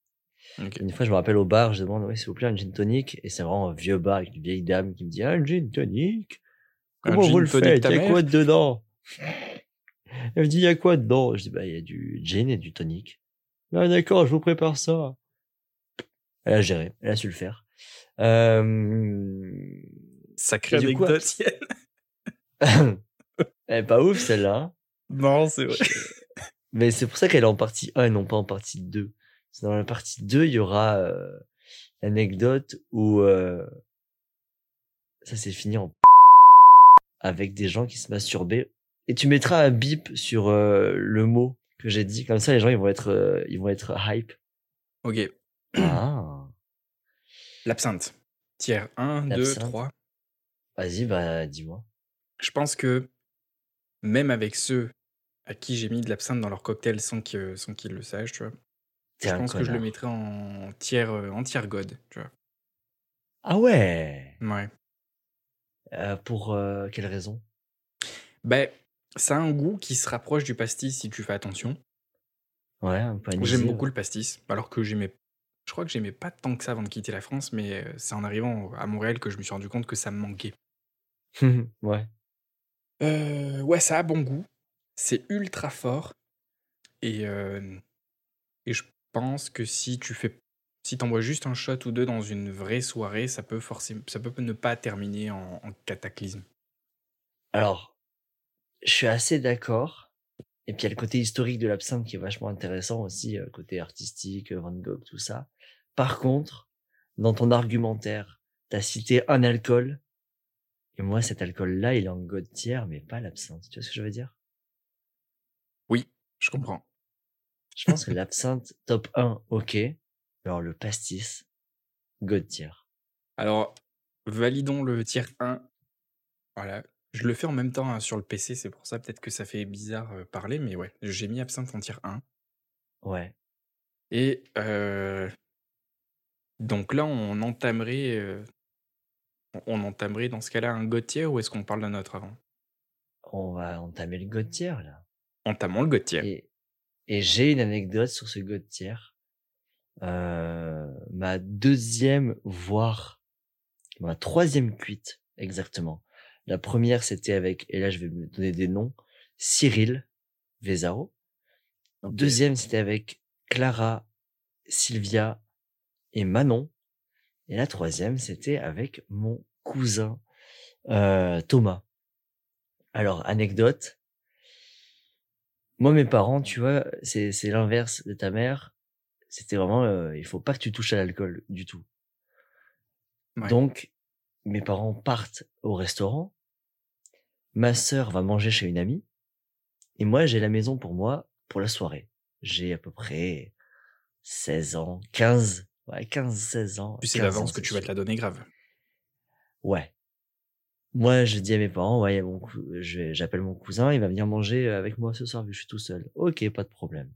[SPEAKER 2] Une fois, je me rappelle au bar, je demande, ouais, s'il vous plaît, un gin tonic. Et c'est vraiment un vieux bar avec une vieille dame qui me dit, ah, un gin tonic. Comment vous le faites Il y a quoi dedans? Elle me dit, il y a quoi dedans? Je dis, bah, il y a du gin et du tonic. Ah, d'accord, je vous prépare ça. Elle a géré, elle a su le faire. Euh...
[SPEAKER 1] Sacrée anecdote.
[SPEAKER 2] Elle est pas ouf celle-là.
[SPEAKER 1] non, c'est vrai.
[SPEAKER 2] Mais c'est pour ça qu'elle est en partie 1 et non pas en partie 2. Dans la partie 2, il y aura euh, l'anecdote où euh, ça s'est fini en avec des gens qui se masturbaient. Et tu mettras un bip sur euh, le mot que j'ai dit. Comme ça, les gens, ils vont être, euh, ils vont être hype.
[SPEAKER 1] Ok.
[SPEAKER 2] Ah.
[SPEAKER 1] L'absinthe. Tiers 1, 2,
[SPEAKER 2] L'absinthe.
[SPEAKER 1] 3.
[SPEAKER 2] Vas-y, bah, dis-moi.
[SPEAKER 1] Je pense que même avec ceux à qui j'ai mis de l'absinthe dans leur cocktail sans que- sans qu'ils le sachent, tu vois, je pense que je le mettrais en tiers, euh, en tiers god, tu vois.
[SPEAKER 2] Ah ouais.
[SPEAKER 1] Ouais.
[SPEAKER 2] Euh, pour euh, quelle raison
[SPEAKER 1] Ben, ça a un goût qui se rapproche du pastis si tu fais attention.
[SPEAKER 2] Ouais, un peu anisé,
[SPEAKER 1] J'aime beaucoup le pastis, alors que j'aimais. Je crois que j'aimais pas tant que ça avant de quitter la France, mais c'est en arrivant à Montréal que je me suis rendu compte que ça me manquait.
[SPEAKER 2] ouais.
[SPEAKER 1] Euh, ouais, ça a bon goût. C'est ultra fort. Et, et je pense que si tu fais. Si t'envoies juste un shot ou deux dans une vraie soirée, ça peut, forcer, ça peut ne pas terminer en, en cataclysme.
[SPEAKER 2] Alors, je suis assez d'accord. Et puis il y a le côté historique de l'absinthe qui est vachement intéressant aussi, euh, côté artistique, euh, Van Gogh, tout ça. Par contre, dans ton argumentaire, t'as cité un alcool. Et moi, cet alcool-là, il est en god tiers, mais pas l'absinthe. Tu vois ce que je veux dire?
[SPEAKER 1] Oui, je comprends.
[SPEAKER 2] Je pense que l'absinthe, top 1, ok. Alors le pastis, god tiers.
[SPEAKER 1] Alors, validons le tiers 1. Voilà. Je le fais en même temps hein, sur le PC, c'est pour ça peut-être que ça fait bizarre euh, parler, mais ouais, j'ai mis absinthe en tiers 1.
[SPEAKER 2] Ouais.
[SPEAKER 1] Et euh, donc là, on entamerait, euh, on entamerait dans ce cas-là un Gauthier ou est-ce qu'on parle d'un autre avant?
[SPEAKER 2] On va entamer le god tiers, là.
[SPEAKER 1] Entamons le Gauthier.
[SPEAKER 2] Et, et j'ai une anecdote sur ce god tiers. Euh, ma deuxième, voire ma troisième cuite, exactement. La première, c'était avec, et là je vais me donner des noms, Cyril Vezaro. Deuxième, c'était avec Clara, Sylvia et Manon. Et la troisième, c'était avec mon cousin euh, Thomas. Alors, anecdote. Moi, mes parents, tu vois, c'est l'inverse de ta mère. C'était vraiment, euh, il faut pas que tu touches à l'alcool du tout.
[SPEAKER 1] Ouais.
[SPEAKER 2] Donc, mes parents partent au restaurant. Ma sœur va manger chez une amie. Et moi, j'ai la maison pour moi pour la soirée. J'ai à peu près 16 ans, 15, ouais, 15, 16 ans.
[SPEAKER 1] tu sais
[SPEAKER 2] 15 ans,
[SPEAKER 1] d'avance que tu vas te la donner grave.
[SPEAKER 2] Ouais. Moi, je dis à mes parents, ouais, mon j'appelle mon cousin, il va venir manger avec moi ce soir, vu que je suis tout seul. Ok, pas de problème.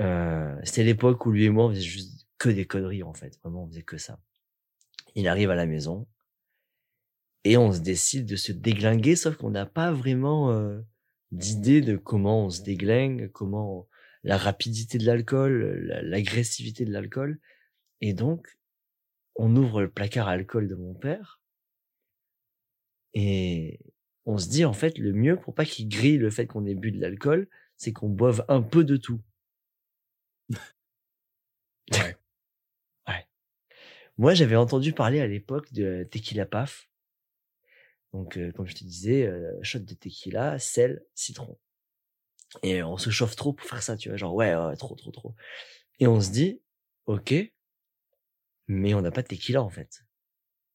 [SPEAKER 2] Euh, c'était l'époque où lui et moi, on faisait juste que des conneries, en fait. Vraiment, on faisait que ça. Il arrive à la maison et on se décide de se déglinguer, sauf qu'on n'a pas vraiment euh, d'idée de comment on se déglingue, comment la rapidité de l'alcool, la- l'agressivité de l'alcool. Et donc, on ouvre le placard à alcool de mon père et on se dit en fait le mieux pour pas qu'il grille le fait qu'on ait bu de l'alcool, c'est qu'on boive un peu de tout.
[SPEAKER 1] Ouais.
[SPEAKER 2] ouais. Moi, j'avais entendu parler à l'époque de tequila paf. Donc, euh, comme je te disais, euh, shot de tequila, sel, citron. Et on se chauffe trop pour faire ça, tu vois, genre ouais, ouais, trop, trop, trop. Et on se dit, ok, mais on n'a pas de tequila en fait.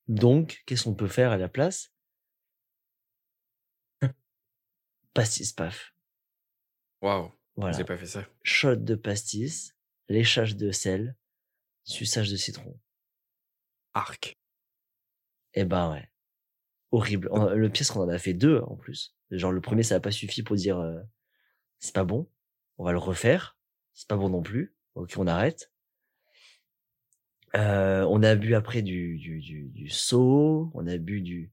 [SPEAKER 2] Donc, qu'est-ce qu'on peut faire à la place? Pastis paf.
[SPEAKER 1] Waouh,
[SPEAKER 2] Voilà.
[SPEAKER 1] j'ai pas fait ça.
[SPEAKER 2] Shot de pastis, léchage de sel, suçage de citron.
[SPEAKER 1] Arc.
[SPEAKER 2] Eh ben ouais. Horrible. On- le pire, c'est qu'on en a fait deux en plus. Genre le premier, ça n'a pas suffi pour dire euh, c'est pas bon. On va le refaire. C'est pas bon non plus. Ok, on arrête. Euh, on a bu après du du du, du Soho, on a bu du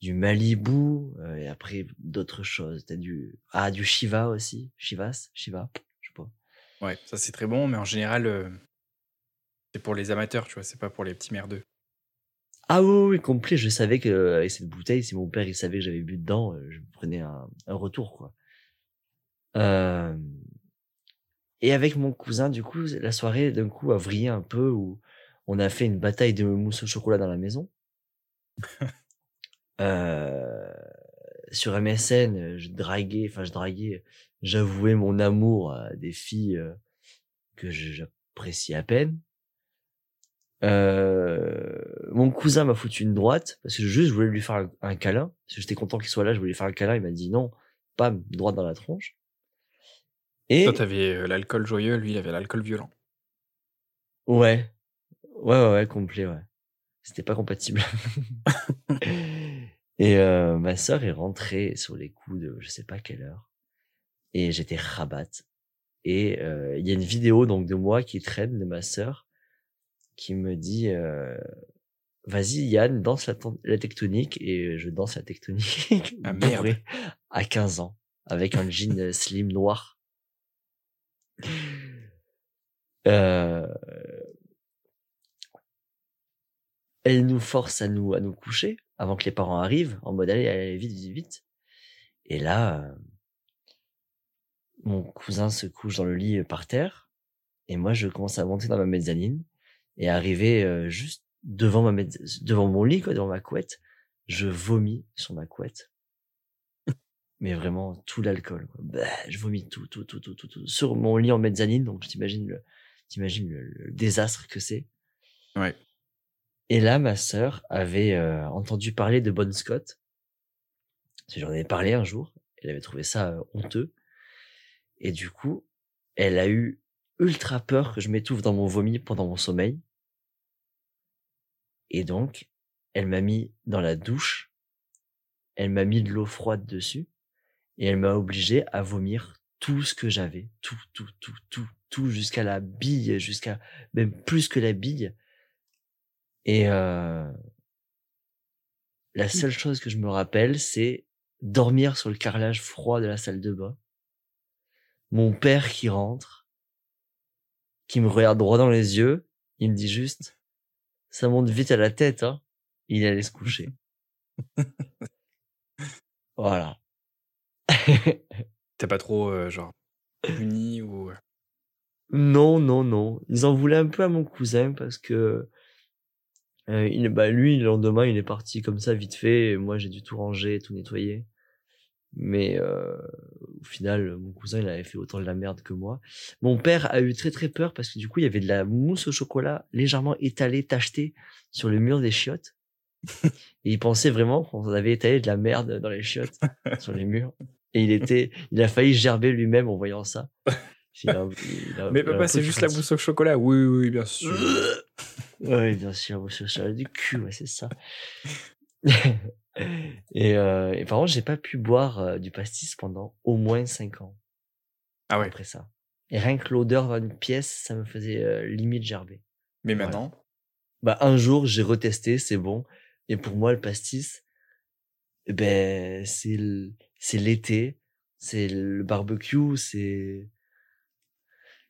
[SPEAKER 2] du Malibu euh, et après d'autres choses. T'as du ah du Shiva aussi, Chivas, Shiva?
[SPEAKER 1] Ouais, ça c'est très bon, mais en général, euh, c'est pour les amateurs, tu vois, c'est pas pour les petits merdeux.
[SPEAKER 2] Ah oui, oui, complet. Je savais que euh, avec cette bouteille, si mon père il savait que j'avais bu dedans, euh, je me prenais un, un retour quoi. Euh, Et avec mon cousin, du coup, la soirée d'un coup a vrillé un peu où on a fait une bataille de mousse au chocolat dans la maison. Euh, sur MSN, je draguais, enfin je draguais, j'avouais mon amour à des filles euh, que j'apprécie à peine. Euh, mon cousin m'a foutu une droite parce que juste je voulais lui faire un, câlin. Parce que j'étais content qu'il soit là, je voulais lui faire un câlin. Il m'a dit non, pas droite dans la tronche. Et
[SPEAKER 1] Toi, t'avais euh, l'alcool joyeux, lui, il avait l'alcool violent.
[SPEAKER 2] ouais, ouais, ouais, ouais, complet, ouais. C'était pas compatible. et euh, ma sœur est rentrée sur les coups de je sais pas quelle heure. Et j'étais rabat. Et euh, il y a une vidéo donc de moi qui traîne de ma sœur qui me dit euh, vas-y Yann danse la, la tectonique et je danse la tectonique
[SPEAKER 1] Ah, merde.
[SPEAKER 2] à 15 ans avec un jean euh, slim noir euh, elle nous force à nous à nous coucher avant que les parents arrivent en mode allez allez vite vite vite et là euh, mon cousin se couche dans le lit euh, par terre et moi je commence à monter dans ma mezzanine et arriver euh, juste devant ma mezz- devant mon lit quoi devant ma couette. Je vomis sur ma couette. Mais vraiment tout l'alcool. Bah, je vomis tout tout tout tout tout, tout sur mon lit en mezzanine donc t'imagines le t'imagines le, le désastre que c'est.
[SPEAKER 1] Ouais.
[SPEAKER 2] et là ma sœur avait euh, entendu parler de Bon Scott. J'en avais parlé un jour elle avait trouvé ça euh, honteux et du coup elle a eu ultra peur que je m'étouffe dans mon vomi pendant mon sommeil et donc elle m'a mis dans la douche elle m'a mis de l'eau froide dessus et elle m'a obligé à vomir tout ce que j'avais, tout, tout, tout, tout, tout, jusqu'à la bille, jusqu'à même plus que la bille. Et euh, la seule chose que je me rappelle, c'est dormir sur le carrelage froid de la salle de bain. Mon père qui rentre, qui me regarde droit dans les yeux, il me dit juste, ça monte vite à la tête, hein. Il allait se coucher. voilà.
[SPEAKER 1] T'as pas trop, euh, genre, puni ou. euh,
[SPEAKER 2] Non, non, non. Ils en voulaient un peu à mon cousin parce que euh, il, bah, lui, le lendemain, il est parti comme ça vite fait. Et moi, j'ai dû tout ranger, tout nettoyer. Mais euh, au final, mon cousin, il avait fait autant de la merde que moi. Mon père a eu très très peur parce que du coup, il y avait de la mousse au chocolat légèrement étalée, tachetée sur le mur des chiottes. Et il pensait vraiment qu'on avait étalé de la merde dans les chiottes sur les murs. Et il était, il a failli gerber lui-même en voyant ça. Il a- il a-
[SPEAKER 1] Mais papa, c'est juste la mousse au chocolat. Oui, oui, bien sûr.
[SPEAKER 2] Oui, bien sûr, mousse au chocolat du cul, ouais, c'est ça. et, euh, et par contre, j'ai pas pu boire euh, du pastis pendant au moins cinq ans
[SPEAKER 1] Ah ouais.
[SPEAKER 2] après ça. Et rien que l'odeur dans une pièce, ça me faisait euh, limite gerber.
[SPEAKER 1] Mais
[SPEAKER 2] Voilà.
[SPEAKER 1] maintenant,
[SPEAKER 2] Bah, un jour, j'ai retesté, c'est bon. Et pour moi, le pastis, eh ben, c'est c'est l'été, c'est le barbecue, c'est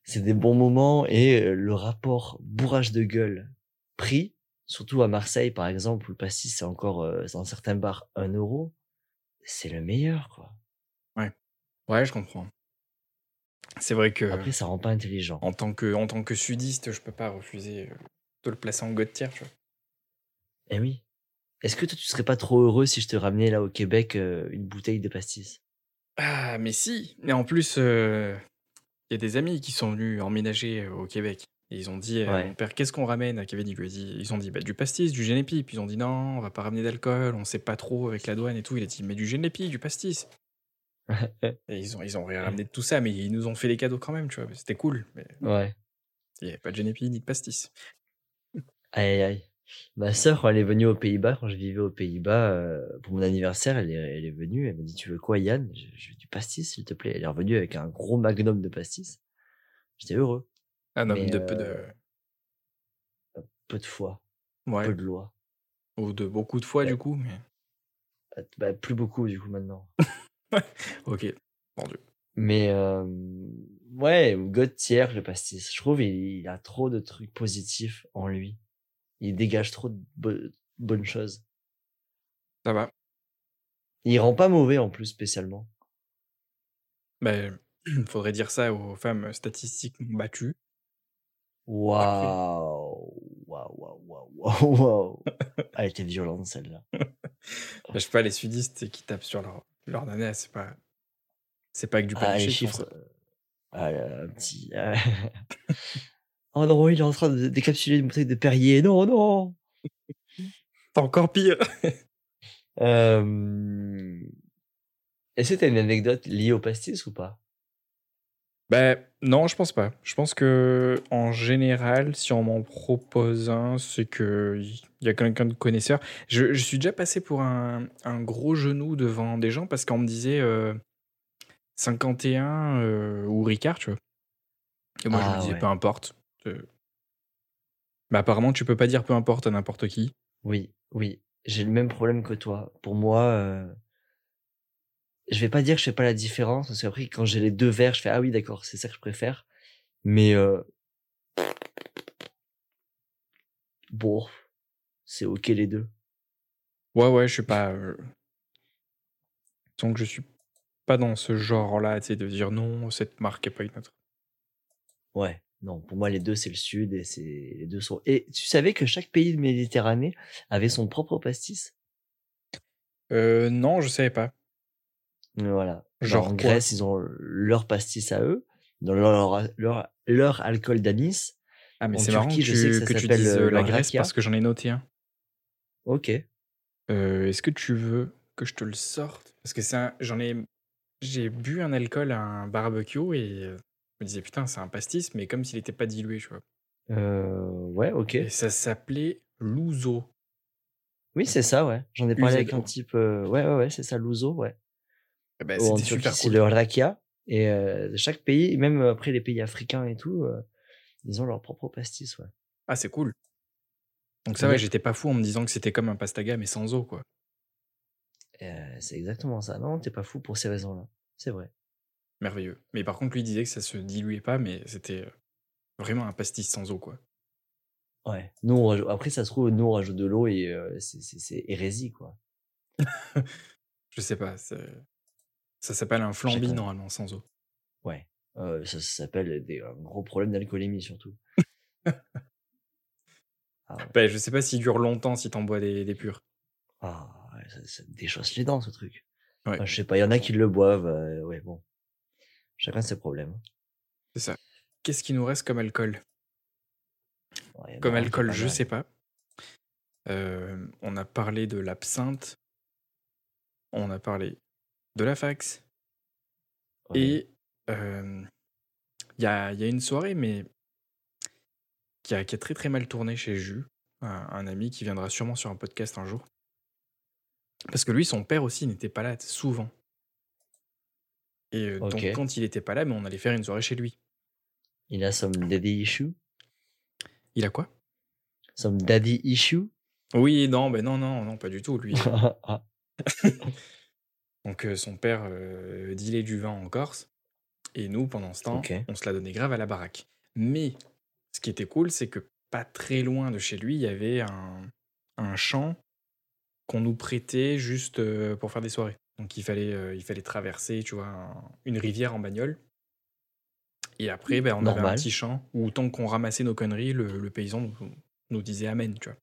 [SPEAKER 2] c'est des bons moments et euh, le rapport bourrage de gueule prix, surtout à Marseille par exemple où le pastis c'est encore euh, dans certains bars un euro, c'est le meilleur quoi.
[SPEAKER 1] ouais, je comprends. C'est vrai que,
[SPEAKER 2] Après, ça rend pas intelligent.
[SPEAKER 1] en tant que, en tant que sudiste, je peux pas refuser euh, de le placer en tu vois.
[SPEAKER 2] Eh oui. Est-ce que toi tu serais pas trop heureux si je te ramenais là au Québec euh, une bouteille de pastis?
[SPEAKER 1] Ah, mais si. Mais en plus, euh, il y a des amis qui sont venus emménager au Québec. Et ils ont dit
[SPEAKER 2] Ouais.
[SPEAKER 1] mon père, qu'est-ce qu'on ramène à Kevin? Dit, Ils ont dit, bah, du pastis, du génépi. Puis ils ont dit, non, on va pas ramener d'alcool, on sait pas trop avec la douane et tout. Il a dit, mais du génépi, du pastis. Et ils ont, ils ont rien ramené de tout ça, mais ils nous ont fait des cadeaux quand même, tu vois. C'était cool. Mais
[SPEAKER 2] Ouais.
[SPEAKER 1] il n'y avait pas de génépi ni de pastis.
[SPEAKER 2] Aïe aïe, aïe. Ma sœur, quand elle est venue aux Pays-Bas, quand je vivais aux Pays-Bas, euh, pour mon anniversaire, elle est, elle est venue, elle m'a dit, tu veux quoi, Yann? Je, je veux du pastis, s'il te plaît. Elle est revenue avec un gros magnum de pastis. J'étais heureux.
[SPEAKER 1] Un homme de peu de.
[SPEAKER 2] Peu de foi,
[SPEAKER 1] Ouais.
[SPEAKER 2] peu de loi.
[SPEAKER 1] Ou de beaucoup de fois,
[SPEAKER 2] Ouais.
[SPEAKER 1] du coup. Mais...
[SPEAKER 2] Bah, bah, plus beaucoup, du coup, maintenant.
[SPEAKER 1] Ok. Vendu.
[SPEAKER 2] Mais, euh, ouais, God tiers, le pastis. Je trouve il, il a trop de trucs positifs en lui. Il dégage trop de bo- bonnes choses.
[SPEAKER 1] Ça va.
[SPEAKER 2] Il rend pas mauvais, en plus, spécialement.
[SPEAKER 1] Ben, faudrait dire ça aux femmes statistiquement battues.
[SPEAKER 2] Waouh, waouh, waouh, waouh, waouh. Elle était violente celle-là.
[SPEAKER 1] Ben, je sais pas, les sudistes qui tapent sur leur, leur nana, c'est pas. C'est pas que du
[SPEAKER 2] Ah, les chiffres. Ah là là, un petit. ah. oh non, il est en train de décapsuler une bouteille de Perrier. Non, non.
[SPEAKER 1] C'est encore pire.
[SPEAKER 2] Euh, Est-ce que t'as une anecdote liée au pastis ou pas?
[SPEAKER 1] Ben non, je pense pas. Je pense que en général, si on m'en propose un, c'est que il y a quelqu'un de connaisseur. Je, je suis déjà passé pour un, un gros genou devant des gens parce qu'on me disait euh, 51 euh, ou Ricard, tu vois. Et moi, je me
[SPEAKER 2] Ah
[SPEAKER 1] disais
[SPEAKER 2] ouais.
[SPEAKER 1] peu importe. Euh, Mais apparemment, tu peux pas dire peu importe à n'importe qui.
[SPEAKER 2] Oui, oui. J'ai le même problème que toi. Pour moi, euh, je vais pas dire que je fais pas la différence, parce qu'après, quand j'ai les deux verres, je fais ah oui, d'accord, c'est ça que je préfère. Mais euh, bon, c'est ok les deux.
[SPEAKER 1] Ouais, ouais, je suis pas. Euh... Donc, je suis pas dans ce genre-là, tu sais, de dire non, cette marque est pas une autre.
[SPEAKER 2] Ouais, non, pour moi, les deux, c'est le sud et c'est les deux sont. Et tu savais que chaque pays de Méditerranée avait son propre pastis?
[SPEAKER 1] Euh, non, je savais pas.
[SPEAKER 2] Voilà. Genre
[SPEAKER 1] Genre
[SPEAKER 2] en Grèce, ils ont leur pastis à eux, dans leur, leur, leur alcool d'anis.
[SPEAKER 1] Ah, mais c'est marrant que
[SPEAKER 2] je sais que ça
[SPEAKER 1] que tu dises
[SPEAKER 2] euh,
[SPEAKER 1] euh, la Grèce
[SPEAKER 2] rakia.
[SPEAKER 1] parce que j'en ai noté un.
[SPEAKER 2] Ok.
[SPEAKER 1] Euh, Est-ce que tu veux que je te le sorte? Parce que un- j'en ai, j'ai bu un alcool à un barbecue et je me disais putain c'est un pastis, mais comme s'il n'était pas dilué, tu vois.
[SPEAKER 2] Euh, ouais, ok.
[SPEAKER 1] Et ça s'appelait l'ouzo.
[SPEAKER 2] Oui, c'est ça, ouais. J'en ai parlé avec un type. euh, ouais, ouais, ouais, c'est ça, l'ouzo, ouais.
[SPEAKER 1] Eh ben,
[SPEAKER 2] en Turquie, c'est
[SPEAKER 1] cool.
[SPEAKER 2] le rakia. Et euh, chaque pays, même après les pays africains et tout, euh, ils ont leur propre pastis, ouais.
[SPEAKER 1] Ah c'est cool. Donc ça
[SPEAKER 2] Yep.
[SPEAKER 1] j'étais pas fou en me disant que c'était comme un pastaga mais sans eau quoi.
[SPEAKER 2] Euh, c'est exactement ça. Non, t'es pas fou pour ces raisons-là. C'est vrai.
[SPEAKER 1] Merveilleux. Mais par contre lui disait que ça se diluait pas, mais c'était euh, vraiment un pastis sans eau quoi.
[SPEAKER 2] Ouais. Nous, on rajoute- après, ça se trouve, nous, on rajoute de l'eau et euh, c'est hérésie, quoi.
[SPEAKER 1] Je sais pas. Ça s'appelle un flambi
[SPEAKER 2] Chacun.
[SPEAKER 1] normalement sans eau.
[SPEAKER 2] Ouais. Euh, ça, ça s'appelle des, un gros problème d'alcoolémie, surtout. ah, ouais.
[SPEAKER 1] Ben, je sais pas s'il dure longtemps si t'en bois des, des purs.
[SPEAKER 2] Ah, ça, ça déchausse les dents, ce truc.
[SPEAKER 1] Ouais.
[SPEAKER 2] Enfin, je sais pas, il y en a qui le boivent. euh, ouais, bon. Chacun ses problèmes.
[SPEAKER 1] C'est ça. Qu'est-ce qui nous reste comme alcool?
[SPEAKER 2] Ouais,
[SPEAKER 1] Comme alcool, je
[SPEAKER 2] mal.
[SPEAKER 1] sais pas. Euh, on a parlé de l'absinthe. On a parlé de la fax.
[SPEAKER 2] Ouais.
[SPEAKER 1] Et euh, il y, a, y a une soirée, mais qui a, qui a très très mal tourné chez Jus, un, un ami qui viendra sûrement sur un podcast un jour. Parce que lui, son père aussi n'était pas là souvent. Et euh, donc, quand il était pas là, mais on allait faire une soirée chez lui.
[SPEAKER 2] Il a some daddy issue?
[SPEAKER 1] Il a quoi?
[SPEAKER 2] Some daddy issue?
[SPEAKER 1] Oui, non, ben non, non, non, pas du tout. Lui, Donc son père euh, dealait du vin en Corse. Et nous, pendant ce temps, on se la donnait grave à la baraque. Mais ce qui était cool, c'est que pas très loin de chez lui, il y avait un, un champ qu'on nous prêtait juste euh, pour faire des soirées. Donc il fallait, euh, il fallait traverser, tu vois, un- une rivière en bagnole. Et après, ben, on avait un
[SPEAKER 2] Normal.
[SPEAKER 1] petit champ où tant qu'on ramassait nos conneries, le, le paysan nous, nous disait Amen, tu vois.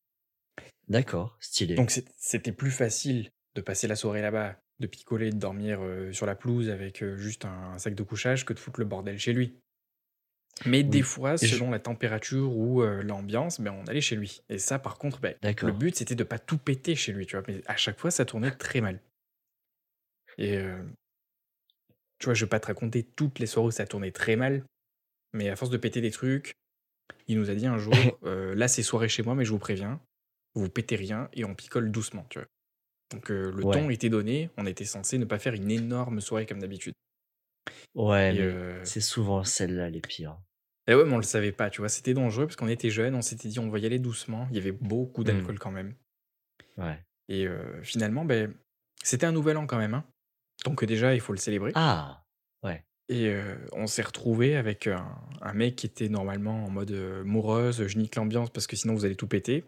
[SPEAKER 2] D'accord, stylé.
[SPEAKER 1] Donc c'était plus facile de passer la soirée là-bas, de picoler, de dormir euh, sur la pelouse avec euh, juste un, un sac de couchage que de foutre le bordel chez lui. Mais des fois,
[SPEAKER 2] Et je-
[SPEAKER 1] selon la température ou euh, l'ambiance, ben, on allait chez lui. Et ça, par contre, ben, le but, c'était de pas tout péter chez lui, tu vois. Mais à chaque fois, ça tournait très mal. Et euh, tu vois, je vais pas te raconter toutes les soirées où ça tournait très mal, mais à force de péter des trucs, il nous a dit un jour, euh, là, c'est soirée chez moi, mais je vous préviens, vous pétez rien et on picole doucement, tu vois. Donc euh, le
[SPEAKER 2] Ouais.
[SPEAKER 1] ton était donné, on était censé ne pas faire une énorme soirée comme d'habitude.
[SPEAKER 2] Ouais,
[SPEAKER 1] euh,
[SPEAKER 2] c'est souvent celles-là les pires.
[SPEAKER 1] et ouais, mais on le savait pas, tu vois, c'était dangereux parce qu'on était jeunes, on s'était dit on va y aller doucement, il y avait beaucoup
[SPEAKER 2] Hmm.
[SPEAKER 1] d'alcool quand même.
[SPEAKER 2] Ouais.
[SPEAKER 1] Et euh, finalement, ben, c'était un nouvel an quand même, hein. donc déjà il faut le célébrer.
[SPEAKER 2] Ah, ouais.
[SPEAKER 1] Et euh, on s'est retrouvé avec un, un mec qui était normalement en mode euh, morose, je nique l'ambiance parce que sinon vous allez tout péter.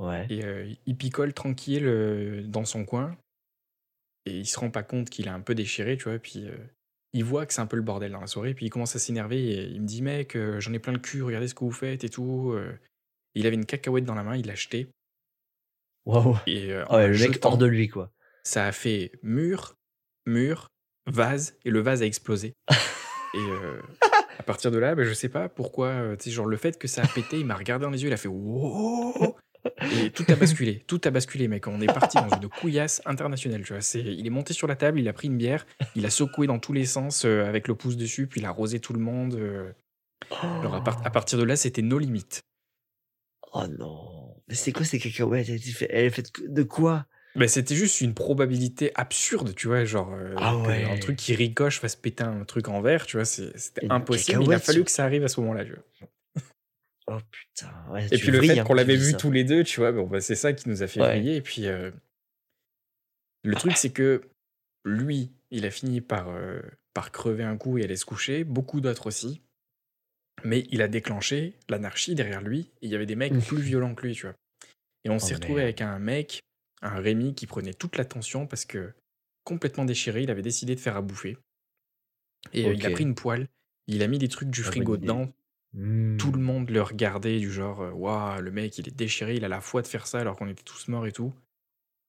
[SPEAKER 2] Ouais.
[SPEAKER 1] Et euh, il picole tranquille euh, dans son coin. Et il se rend pas compte qu'il est un peu déchiré, tu vois. Puis euh, il voit que c'est un peu le bordel dans la soirée. Puis il commence à s'énerver et il me dit Mec, j'en ai plein le cul, regardez ce que vous faites et tout. Il avait une cacahuète dans la main, il l'a jetée.
[SPEAKER 2] Waouh.
[SPEAKER 1] Et
[SPEAKER 2] Ah ouais, le mec hors de lui, quoi.
[SPEAKER 1] ça a fait mur, mur, vase. Et le vase a explosé. Et à partir de là, bah, je sais pas pourquoi, tu sais, genre le fait que ça a pété, il m'a regardé dans les yeux, il a fait wow et tout a basculé, tout a basculé, mec. On est parti dans une couillasse internationale, tu vois. C'est, il est monté sur la table, il a pris une bière, il a secoué dans tous les sens euh, avec le pouce dessus, puis il a arrosé tout le monde. euh. Alors à, part- à partir de là, c'était nos limites.
[SPEAKER 2] Oh non. Mais c'est quoi ces cacahuètes Elle est fait- elle est faite de quoi?
[SPEAKER 1] Mais c'était juste une probabilité absurde, tu vois, genre euh,
[SPEAKER 2] Ah ouais.
[SPEAKER 1] un truc qui ricoche fasse péter un truc en verre, tu vois, c'était impossible. Il a fallu que ça arrive à ce moment-là, tu vois.
[SPEAKER 2] Oh putain. Ouais,
[SPEAKER 1] Et puis le fait
[SPEAKER 2] hein,
[SPEAKER 1] qu'on l'avait vu
[SPEAKER 2] ça.
[SPEAKER 1] tous les deux, tu vois, bon, bah, c'est ça qui nous a fait
[SPEAKER 2] Ouais.
[SPEAKER 1] vriller. Et puis euh, le truc, c'est que lui, il a fini par, euh, par crever un coup et aller se coucher, beaucoup d'autres aussi. Mais il a déclenché l'anarchie derrière lui. Et il y avait des mecs plus violents que lui, tu vois. Et on s'est retrouvé
[SPEAKER 2] merde.
[SPEAKER 1] avec un mec, un Rémi, qui prenait toute l'attention parce que complètement déchiré, il avait décidé de faire à bouffer. Et euh, il a pris une poêle, il a mis des trucs du
[SPEAKER 2] Ah,
[SPEAKER 1] frigo dedans,
[SPEAKER 2] Hmm.
[SPEAKER 1] tout le monde le regardait du genre euh, waouh le mec il est déchiré il a la foi de faire ça alors qu'on était tous morts et tout.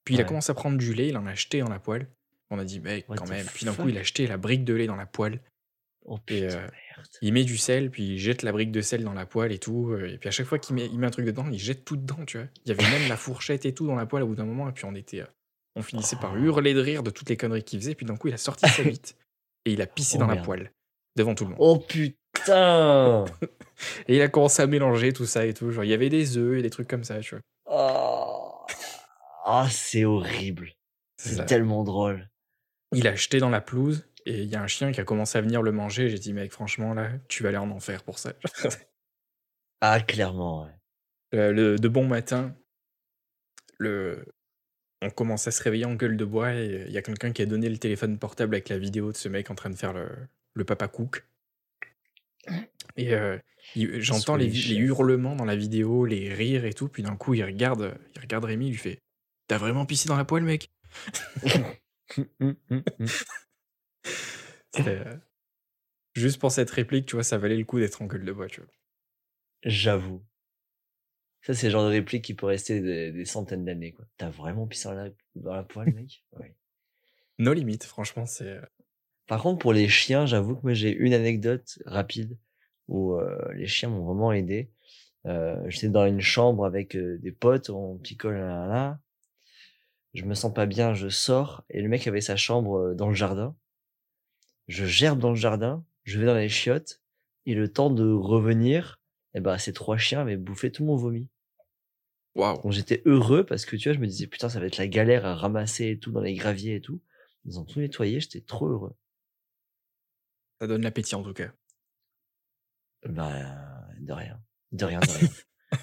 [SPEAKER 1] Puis il a commencé à prendre du lait il en a acheté dans la poêle. On a dit mec quand même. Puis d'un coup il a acheté la brique de lait dans la poêle.
[SPEAKER 2] Oh
[SPEAKER 1] Et, euh, il met du sel puis il jette la brique de sel dans la poêle et tout euh, et puis à chaque fois qu'il met, il met un truc dedans il jette tout dedans tu vois. Il y avait même la fourchette et tout dans la poêle au bout d'un moment et puis on était on finissait par
[SPEAKER 2] Oh.
[SPEAKER 1] hurler de rire de toutes les conneries qu'il faisait puis d'un coup il a sorti sa bite et il a pissé
[SPEAKER 2] Oh,
[SPEAKER 1] dans la poêle devant tout le monde.
[SPEAKER 2] Oh putain
[SPEAKER 1] et il a commencé à mélanger tout ça et tout genre il y avait des œufs et des trucs comme ça tu vois
[SPEAKER 2] Oh, Ah, c'est horrible.
[SPEAKER 1] C'est
[SPEAKER 2] tellement drôle.
[SPEAKER 1] Il a jeté dans la pelouse et il y a un chien qui a commencé à venir le manger. J'ai dit, mec, franchement, là, tu vas aller en enfer pour ça.
[SPEAKER 2] Ah, clairement, ouais.
[SPEAKER 1] Euh, le- de bon matin, le... on commence à se réveiller en gueule de bois et il y a quelqu'un qui a donné le téléphone portable avec la vidéo de ce mec en train de faire le, le papa cook. Et euh, il- j'entends les, hurlements dans la vidéo, les rires et tout. Puis d'un coup, il regarde, il regarde Rémi, il lui fait T'as vraiment pissé dans la poêle, mec? Euh, Juste pour cette réplique, tu vois, ça valait le coup d'être en gueule de bois, tu vois.
[SPEAKER 2] J'avoue. Ça, c'est le genre de réplique qui peut rester des, des centaines d'années, quoi. T'as vraiment pissé dans la, dans la poêle, mec? Ouais.
[SPEAKER 1] Nos limites, franchement, c'est. euh,
[SPEAKER 2] Par contre, pour les chiens, j'avoue que moi, j'ai une anecdote rapide où euh, les chiens m'ont vraiment aidé. Euh, J'étais dans une chambre avec euh, des potes, on picole là, là, là. Je me sens pas bien, je sors et le mec avait sa chambre dans le jardin. Je gerbe dans le jardin, je vais dans les chiottes et le temps de revenir, eh ben, ces trois chiens avaient bouffé tout mon vomi.
[SPEAKER 1] Waouh!
[SPEAKER 2] Donc j'étais heureux parce que tu vois, je me disais putain, ça va être la galère à ramasser et tout dans les graviers et tout. Ils ont tout nettoyé, j'étais trop heureux.
[SPEAKER 1] Ça donne l'appétit en tout cas.
[SPEAKER 2] Bah, de rien. De rien, de rien.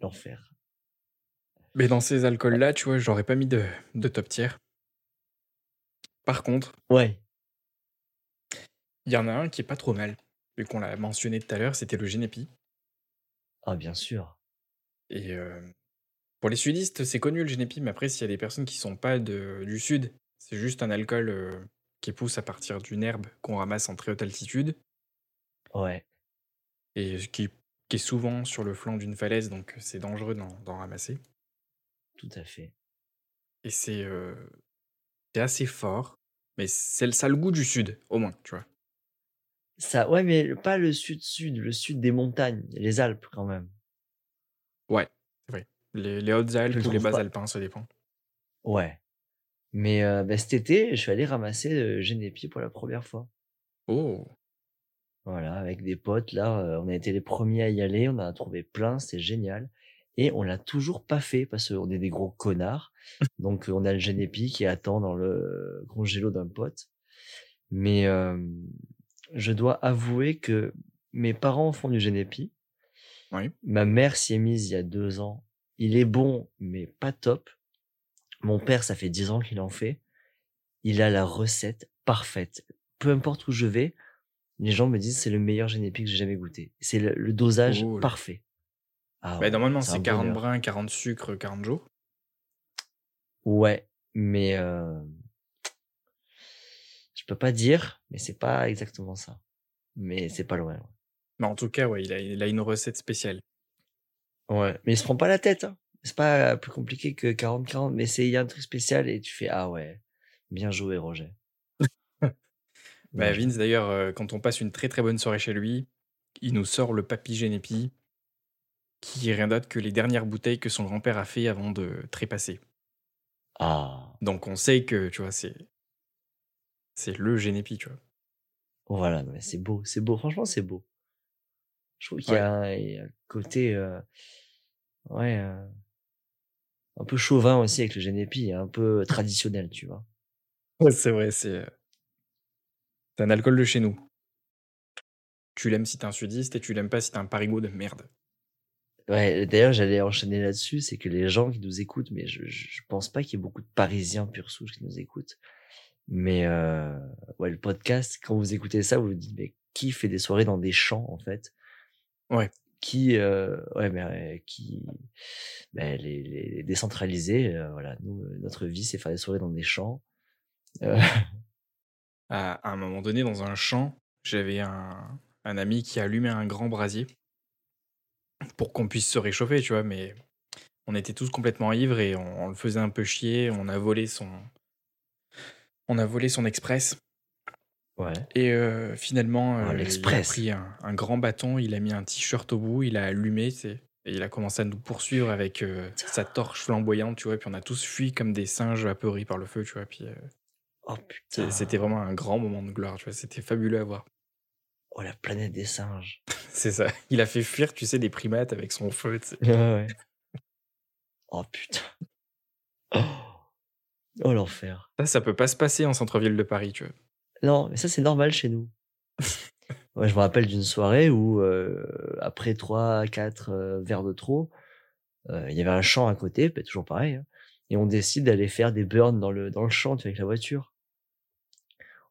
[SPEAKER 2] L'enfer.
[SPEAKER 1] Mais dans ces alcools-là, tu vois, j'aurais pas mis de, de top tier. Par contre,
[SPEAKER 2] Ouais.
[SPEAKER 1] il y en a un qui est pas trop mal. Vu qu'on l'a mentionné tout à l'heure, c'était le Genepi.
[SPEAKER 2] Ah, bien sûr.
[SPEAKER 1] Et euh, pour les sudistes, c'est connu le Genepi, mais après, s'il y a des personnes qui sont pas de, du sud, c'est juste un alcool euh, qui pousse à partir d'une herbe qu'on ramasse en très haute altitude
[SPEAKER 2] Ouais.
[SPEAKER 1] et qui, qui est souvent sur le flanc d'une falaise, donc c'est dangereux d'en ramasser.
[SPEAKER 2] Tout à fait.
[SPEAKER 1] Et c'est euh, assez fort, mais c'est ça a le goût du sud, au moins, tu vois.
[SPEAKER 2] Ça, ouais, mais pas le sud-sud, le sud des montagnes, les Alpes quand même.
[SPEAKER 1] Ouais, c'est vrai. Les,
[SPEAKER 2] Je le
[SPEAKER 1] ou les
[SPEAKER 2] trouve pas.
[SPEAKER 1] Bas-Alpins, ça dépend.
[SPEAKER 2] Ouais. Mais euh, bah, cet été, je suis allé ramasser euh, Genépi pour la première fois.
[SPEAKER 1] Oh,
[SPEAKER 2] Voilà, avec des potes, là, euh, on a été les premiers à y aller, on en a trouvé plein, c'est génial. Et on l'a toujours pas fait parce qu'on est des gros connards. Donc euh, on a le Genépi qui attend dans le congélo d'un pote. Mais euh, je dois avouer que mes parents font du Genépi.
[SPEAKER 1] oui.
[SPEAKER 2] Ma mère s'y est mise il y a deux ans. Il est bon, mais pas top. Mon père, ça fait dix ans qu'il en fait. Il a la recette parfaite. Peu importe où je vais, les gens me disent c'est le meilleur génépi que j'ai jamais goûté. C'est le, le dosage
[SPEAKER 1] Cool.
[SPEAKER 2] parfait. Ah
[SPEAKER 1] Bah,
[SPEAKER 2] ouais,
[SPEAKER 1] normalement,
[SPEAKER 2] c'est
[SPEAKER 1] c'est
[SPEAKER 2] un
[SPEAKER 1] 40
[SPEAKER 2] bonheur.
[SPEAKER 1] brins, 40 sucres, 40 jours.
[SPEAKER 2] Ouais, mais euh, je peux pas dire, mais c'est pas exactement ça. Mais c'est pas loin.
[SPEAKER 1] Mais en tout cas, ouais, il a, il a une recette spéciale.
[SPEAKER 2] Ouais, mais il se prend pas la tête. Hein. C'est pas plus compliqué que 40-40, mais c'est il y a un truc spécial et tu fais ah ouais, bien joué Roger.
[SPEAKER 1] Bah. Vince, d'ailleurs, euh, quand on passe une très très bonne soirée chez lui, il nous sort le papy Génépi, qui est rien d'autre que les dernières bouteilles que son grand-père a fait avant de trépasser.
[SPEAKER 2] Ah,
[SPEAKER 1] Donc on sait que, tu vois, c'est c'est le Génépi, tu vois.
[SPEAKER 2] voilà, c'est beau, c'est beau. Franchement, c'est beau. Je trouve qu'il y,
[SPEAKER 1] Ouais.
[SPEAKER 2] a un- il y a un côté, euh, ouais, euh, un peu chauvin aussi avec le Genepi, un peu traditionnel, tu vois.
[SPEAKER 1] Ouais, c'est vrai, c'est c'est un alcool de chez nous. Tu l'aimes si t'es un sudiste et tu l'aimes pas si t'es un parigot de merde.
[SPEAKER 2] Ouais, d'ailleurs, j'allais enchaîner là-dessus, c'est que les gens qui nous écoutent, mais je, je pense pas qu'il y ait beaucoup de Parisiens pur souche qui nous écoutent. Mais euh, ouais, le podcast, quand vous écoutez ça, vous vous dites, mais qui fait des soirées dans des champs, en fait?
[SPEAKER 1] Ouais.
[SPEAKER 2] Qui, euh, ouais, mais euh, qui, ben, les, les décentralisés, voilà, nous, notre vie, c'est faire des soirées dans des champs.
[SPEAKER 1] À, à un moment donné, dans un champ, j'avais un, un ami qui allumait un grand brasier pour qu'on puisse se réchauffer, tu vois, mais on était tous complètement ivres et on, on le faisait un peu chier. On a volé son, on a volé son express
[SPEAKER 2] ouais.
[SPEAKER 1] et euh, finalement,
[SPEAKER 2] Ah,
[SPEAKER 1] euh, il a
[SPEAKER 2] l'Express.
[SPEAKER 1] pris un, un grand bâton, il a mis un t-shirt au bout, il a allumé, tu sais, et il a commencé à nous poursuivre avec euh, sa torche flamboyante, tu vois, et puis on a tous fui comme des singes apeurés par le feu, tu vois, puis euh,
[SPEAKER 2] Oh putain.
[SPEAKER 1] c'était vraiment un grand moment de gloire, tu vois, c'était fabuleux à voir.
[SPEAKER 2] Oh, la planète des singes.
[SPEAKER 1] C'est ça. Il a fait fuir, tu sais, des primates avec son feu.
[SPEAKER 2] Ouais, ouais. Oh putain. Oh, oh l'enfer.
[SPEAKER 1] Ça, ça peut pas se passer en centre-ville de Paris, tu vois.
[SPEAKER 2] Non, mais ça c'est normal chez nous. Ouais, je me rappelle d'une soirée où euh, après trois, quatre euh, verres de trop, euh, il y avait un champ à côté, bah, toujours pareil, hein, et on décide d'aller faire des burns dans le dans le champ tu vois, avec la voiture.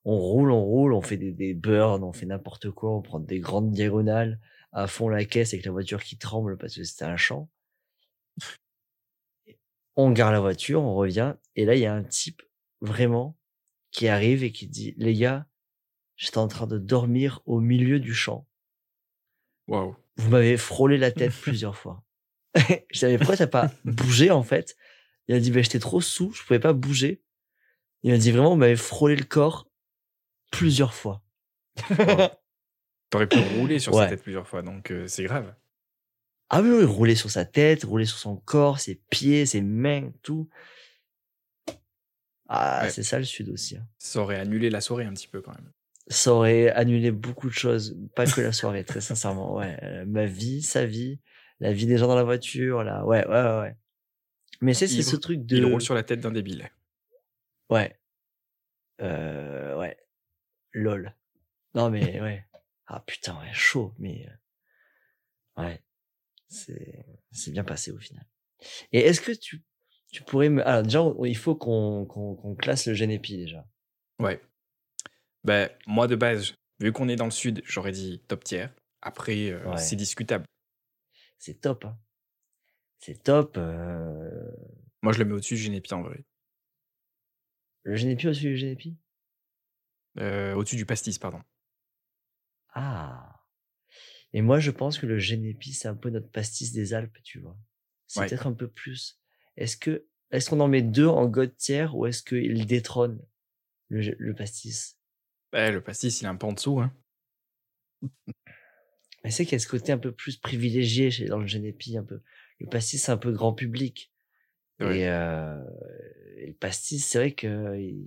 [SPEAKER 2] On roule, on roule, on fait des, des burns, on fait n'importe quoi, on prend des grandes diagonales à fond la caisse avec la voiture qui tremble parce que c'était un champ. On gare la voiture, on revient, et là il y a un type vraiment qui arrive et qui dit les gars, j'étais en train de dormir au milieu du champ.
[SPEAKER 1] Waouh.
[SPEAKER 2] Vous m'avez frôlé la tête plusieurs fois. je savais pourquoi t'as pas bougé en fait. Il a dit ben j'étais trop sous, je pouvais pas bouger. Il m'a dit vraiment vous m'avez frôlé le corps plusieurs fois.
[SPEAKER 1] T'aurais pu rouler sur
[SPEAKER 2] Ouais.
[SPEAKER 1] sa tête plusieurs fois, donc euh, c'est grave.
[SPEAKER 2] Ah oui, oui, rouler sur sa tête, rouler sur son corps, ses pieds, ses mains, tout. Ah,
[SPEAKER 1] Ouais.
[SPEAKER 2] c'est ça le sud aussi. hein.
[SPEAKER 1] Ça aurait annulé la soirée un petit peu quand même.
[SPEAKER 2] ça aurait annulé beaucoup de choses, pas que la soirée, très sincèrement. Ouais, euh, ma vie, sa vie, la vie des gens dans la voiture, là, ouais, ouais, ouais, ouais. Mais c'est ce truc de,
[SPEAKER 1] Il roule sur la tête d'un débile.
[SPEAKER 2] ouais, euh, ouais, lol. Non mais ouais, ah putain, ouais, chaud, mais euh, ouais, c'est c'est bien passé au final. Et est-ce que tu tu pourrais me, alors déjà, il faut qu'on qu'on classe le Genepi déjà.
[SPEAKER 1] Ouais. Ben, moi de base, vu qu'on est dans le sud, j'aurais dit top tier. Après, euh,
[SPEAKER 2] Ouais.
[SPEAKER 1] c'est discutable.
[SPEAKER 2] C'est top, hein. C'est top. euh,
[SPEAKER 1] Moi, je le mets au-dessus du Génépi en vrai.
[SPEAKER 2] Le Genepi au-dessus du Genepi?
[SPEAKER 1] Euh, au-dessus du pastis, pardon.
[SPEAKER 2] Ah. Et moi, je pense que le Genepi, c'est un peu notre pastis des Alpes, tu vois? C'est
[SPEAKER 1] Ouais.
[SPEAKER 2] peut-être un peu plus. Est-ce que, est-ce qu'on en met deux en god tier ou est-ce qu'il détrône le, pastis?
[SPEAKER 1] Eh, le pastis, il est un peu en dessous. Hein.
[SPEAKER 2] Mais c'est qu'il y a ce côté un peu plus privilégié chez, dans le Genepi, un peu. Le pastis, c'est un peu grand public.
[SPEAKER 1] Ouais.
[SPEAKER 2] Et, euh, et le pastis, c'est vrai que il,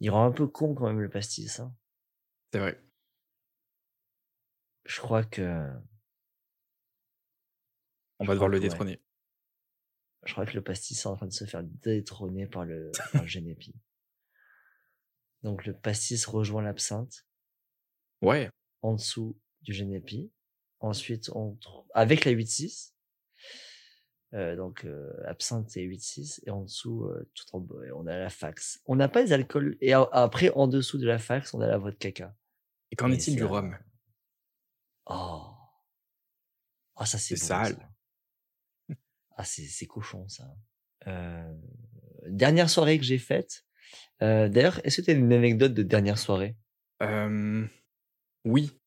[SPEAKER 2] il rend un peu con quand même le pastis. Hein.
[SPEAKER 1] C'est vrai.
[SPEAKER 2] Je crois que
[SPEAKER 1] On va devoir le
[SPEAKER 2] ouais.
[SPEAKER 1] détrôner.
[SPEAKER 2] Je crois que le pastis est en train de se faire détrôner par le, par le Genepi. Donc le pastis rejoint l'absinthe
[SPEAKER 1] Ouais.
[SPEAKER 2] en dessous du Genepi. Ensuite, on tr- avec la 8-6. Euh, donc euh, absinthe et 8-6 et en dessous euh, tout en bas on a la fax on n'a pas les alcools et a- après en dessous de la fax on a la vodka caca
[SPEAKER 1] Et qu'en est-il du rhum?
[SPEAKER 2] Oh ah ça c'est
[SPEAKER 1] C'est
[SPEAKER 2] bon,
[SPEAKER 1] sale.
[SPEAKER 2] ça. ah c'est c'est cochon ça euh, dernière soirée que j'ai faite euh, d'ailleurs est-ce que tu as une anecdote de dernière soirée?
[SPEAKER 1] Euh, Oui.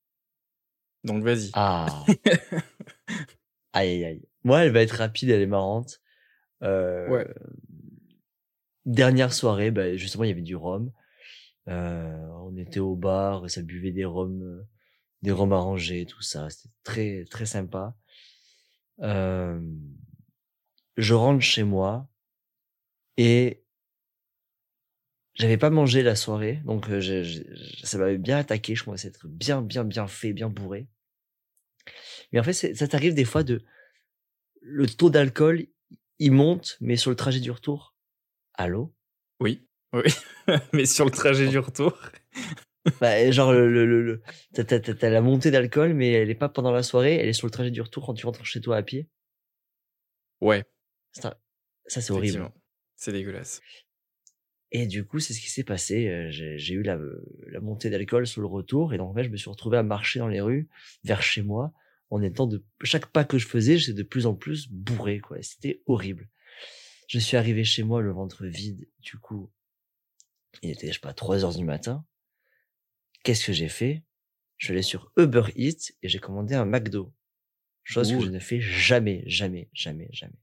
[SPEAKER 1] Donc vas-y.
[SPEAKER 2] Ah. aïe, aïe, aïe. Moi, elle va être rapide, elle est marrante. Euh,
[SPEAKER 1] Ouais.
[SPEAKER 2] Dernière soirée, bah, justement, il y avait du rhum. Euh, on était au bar, ça buvait des rhums, euh, des rhums arrangés, tout ça. C'était très très sympa. Euh, je rentre chez moi et j'avais pas mangé la soirée, donc euh, je- je- ça m'avait bien attaqué. Je commençais à être bien bien bien fait, bien bourré. Mais en fait, ça t'arrive des fois de le taux d'alcool, il monte, mais sur le trajet du retour, allô?
[SPEAKER 1] Oui, oui. Mais sur le trajet du retour.
[SPEAKER 2] Bah, genre, le, le, le, t'as, t'as- t'as- t'as la montée d'alcool, mais elle est pas pendant la soirée, elle est sur le trajet du retour quand tu rentres chez toi à pied.
[SPEAKER 1] Ouais,
[SPEAKER 2] Ça, ça c'est horrible.
[SPEAKER 1] C'est dégueulasse.
[SPEAKER 2] Et du coup, c'est ce qui s'est passé. euh, J'ai, j'ai eu la, la montée d'alcool sur le retour, et donc en fait, je me suis retrouvé à marcher dans les rues vers chez moi, en étant de chaque pas que je faisais, j'étais de plus en plus bourré, quoi. C'était horrible. Je suis arrivé chez moi le ventre vide. Du coup, il était, je sais pas, 3 heures du matin. Qu'est-ce que j'ai fait? Je allé sur Uber Eats et j'ai commandé un McDo. Chose que je ne fais jamais, jamais, jamais, jamais.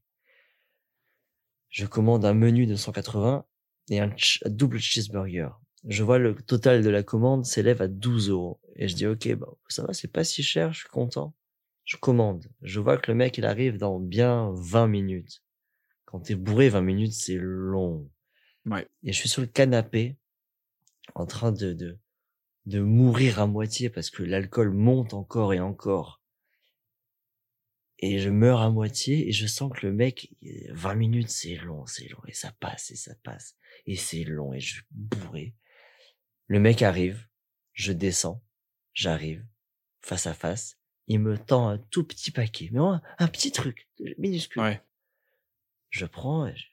[SPEAKER 2] Je commande un menu de 180 et un ch- double cheeseburger. Je vois le total de la commande s'élève à 12 euros. Et je dis, ok, bah, ça va, c'est pas si cher, je suis content. Je commande. Je vois que le mec, il arrive dans bien 20 minutes. Quand t'es bourré, 20 minutes, c'est long.
[SPEAKER 1] Ouais.
[SPEAKER 2] Et je suis sur le canapé, en train de, de, de mourir à moitié parce que l'alcool monte encore et encore. Et je meurs à moitié et je sens que le mec, 20 minutes, c'est long, c'est long. Et ça passe et ça passe. Et c'est long et je suis bourré. Le mec arrive, je descends, j'arrive, face à face. Il me tend un tout petit paquet, mais un, un petit truc, minuscule.
[SPEAKER 1] Ouais.
[SPEAKER 2] Je prends, et je,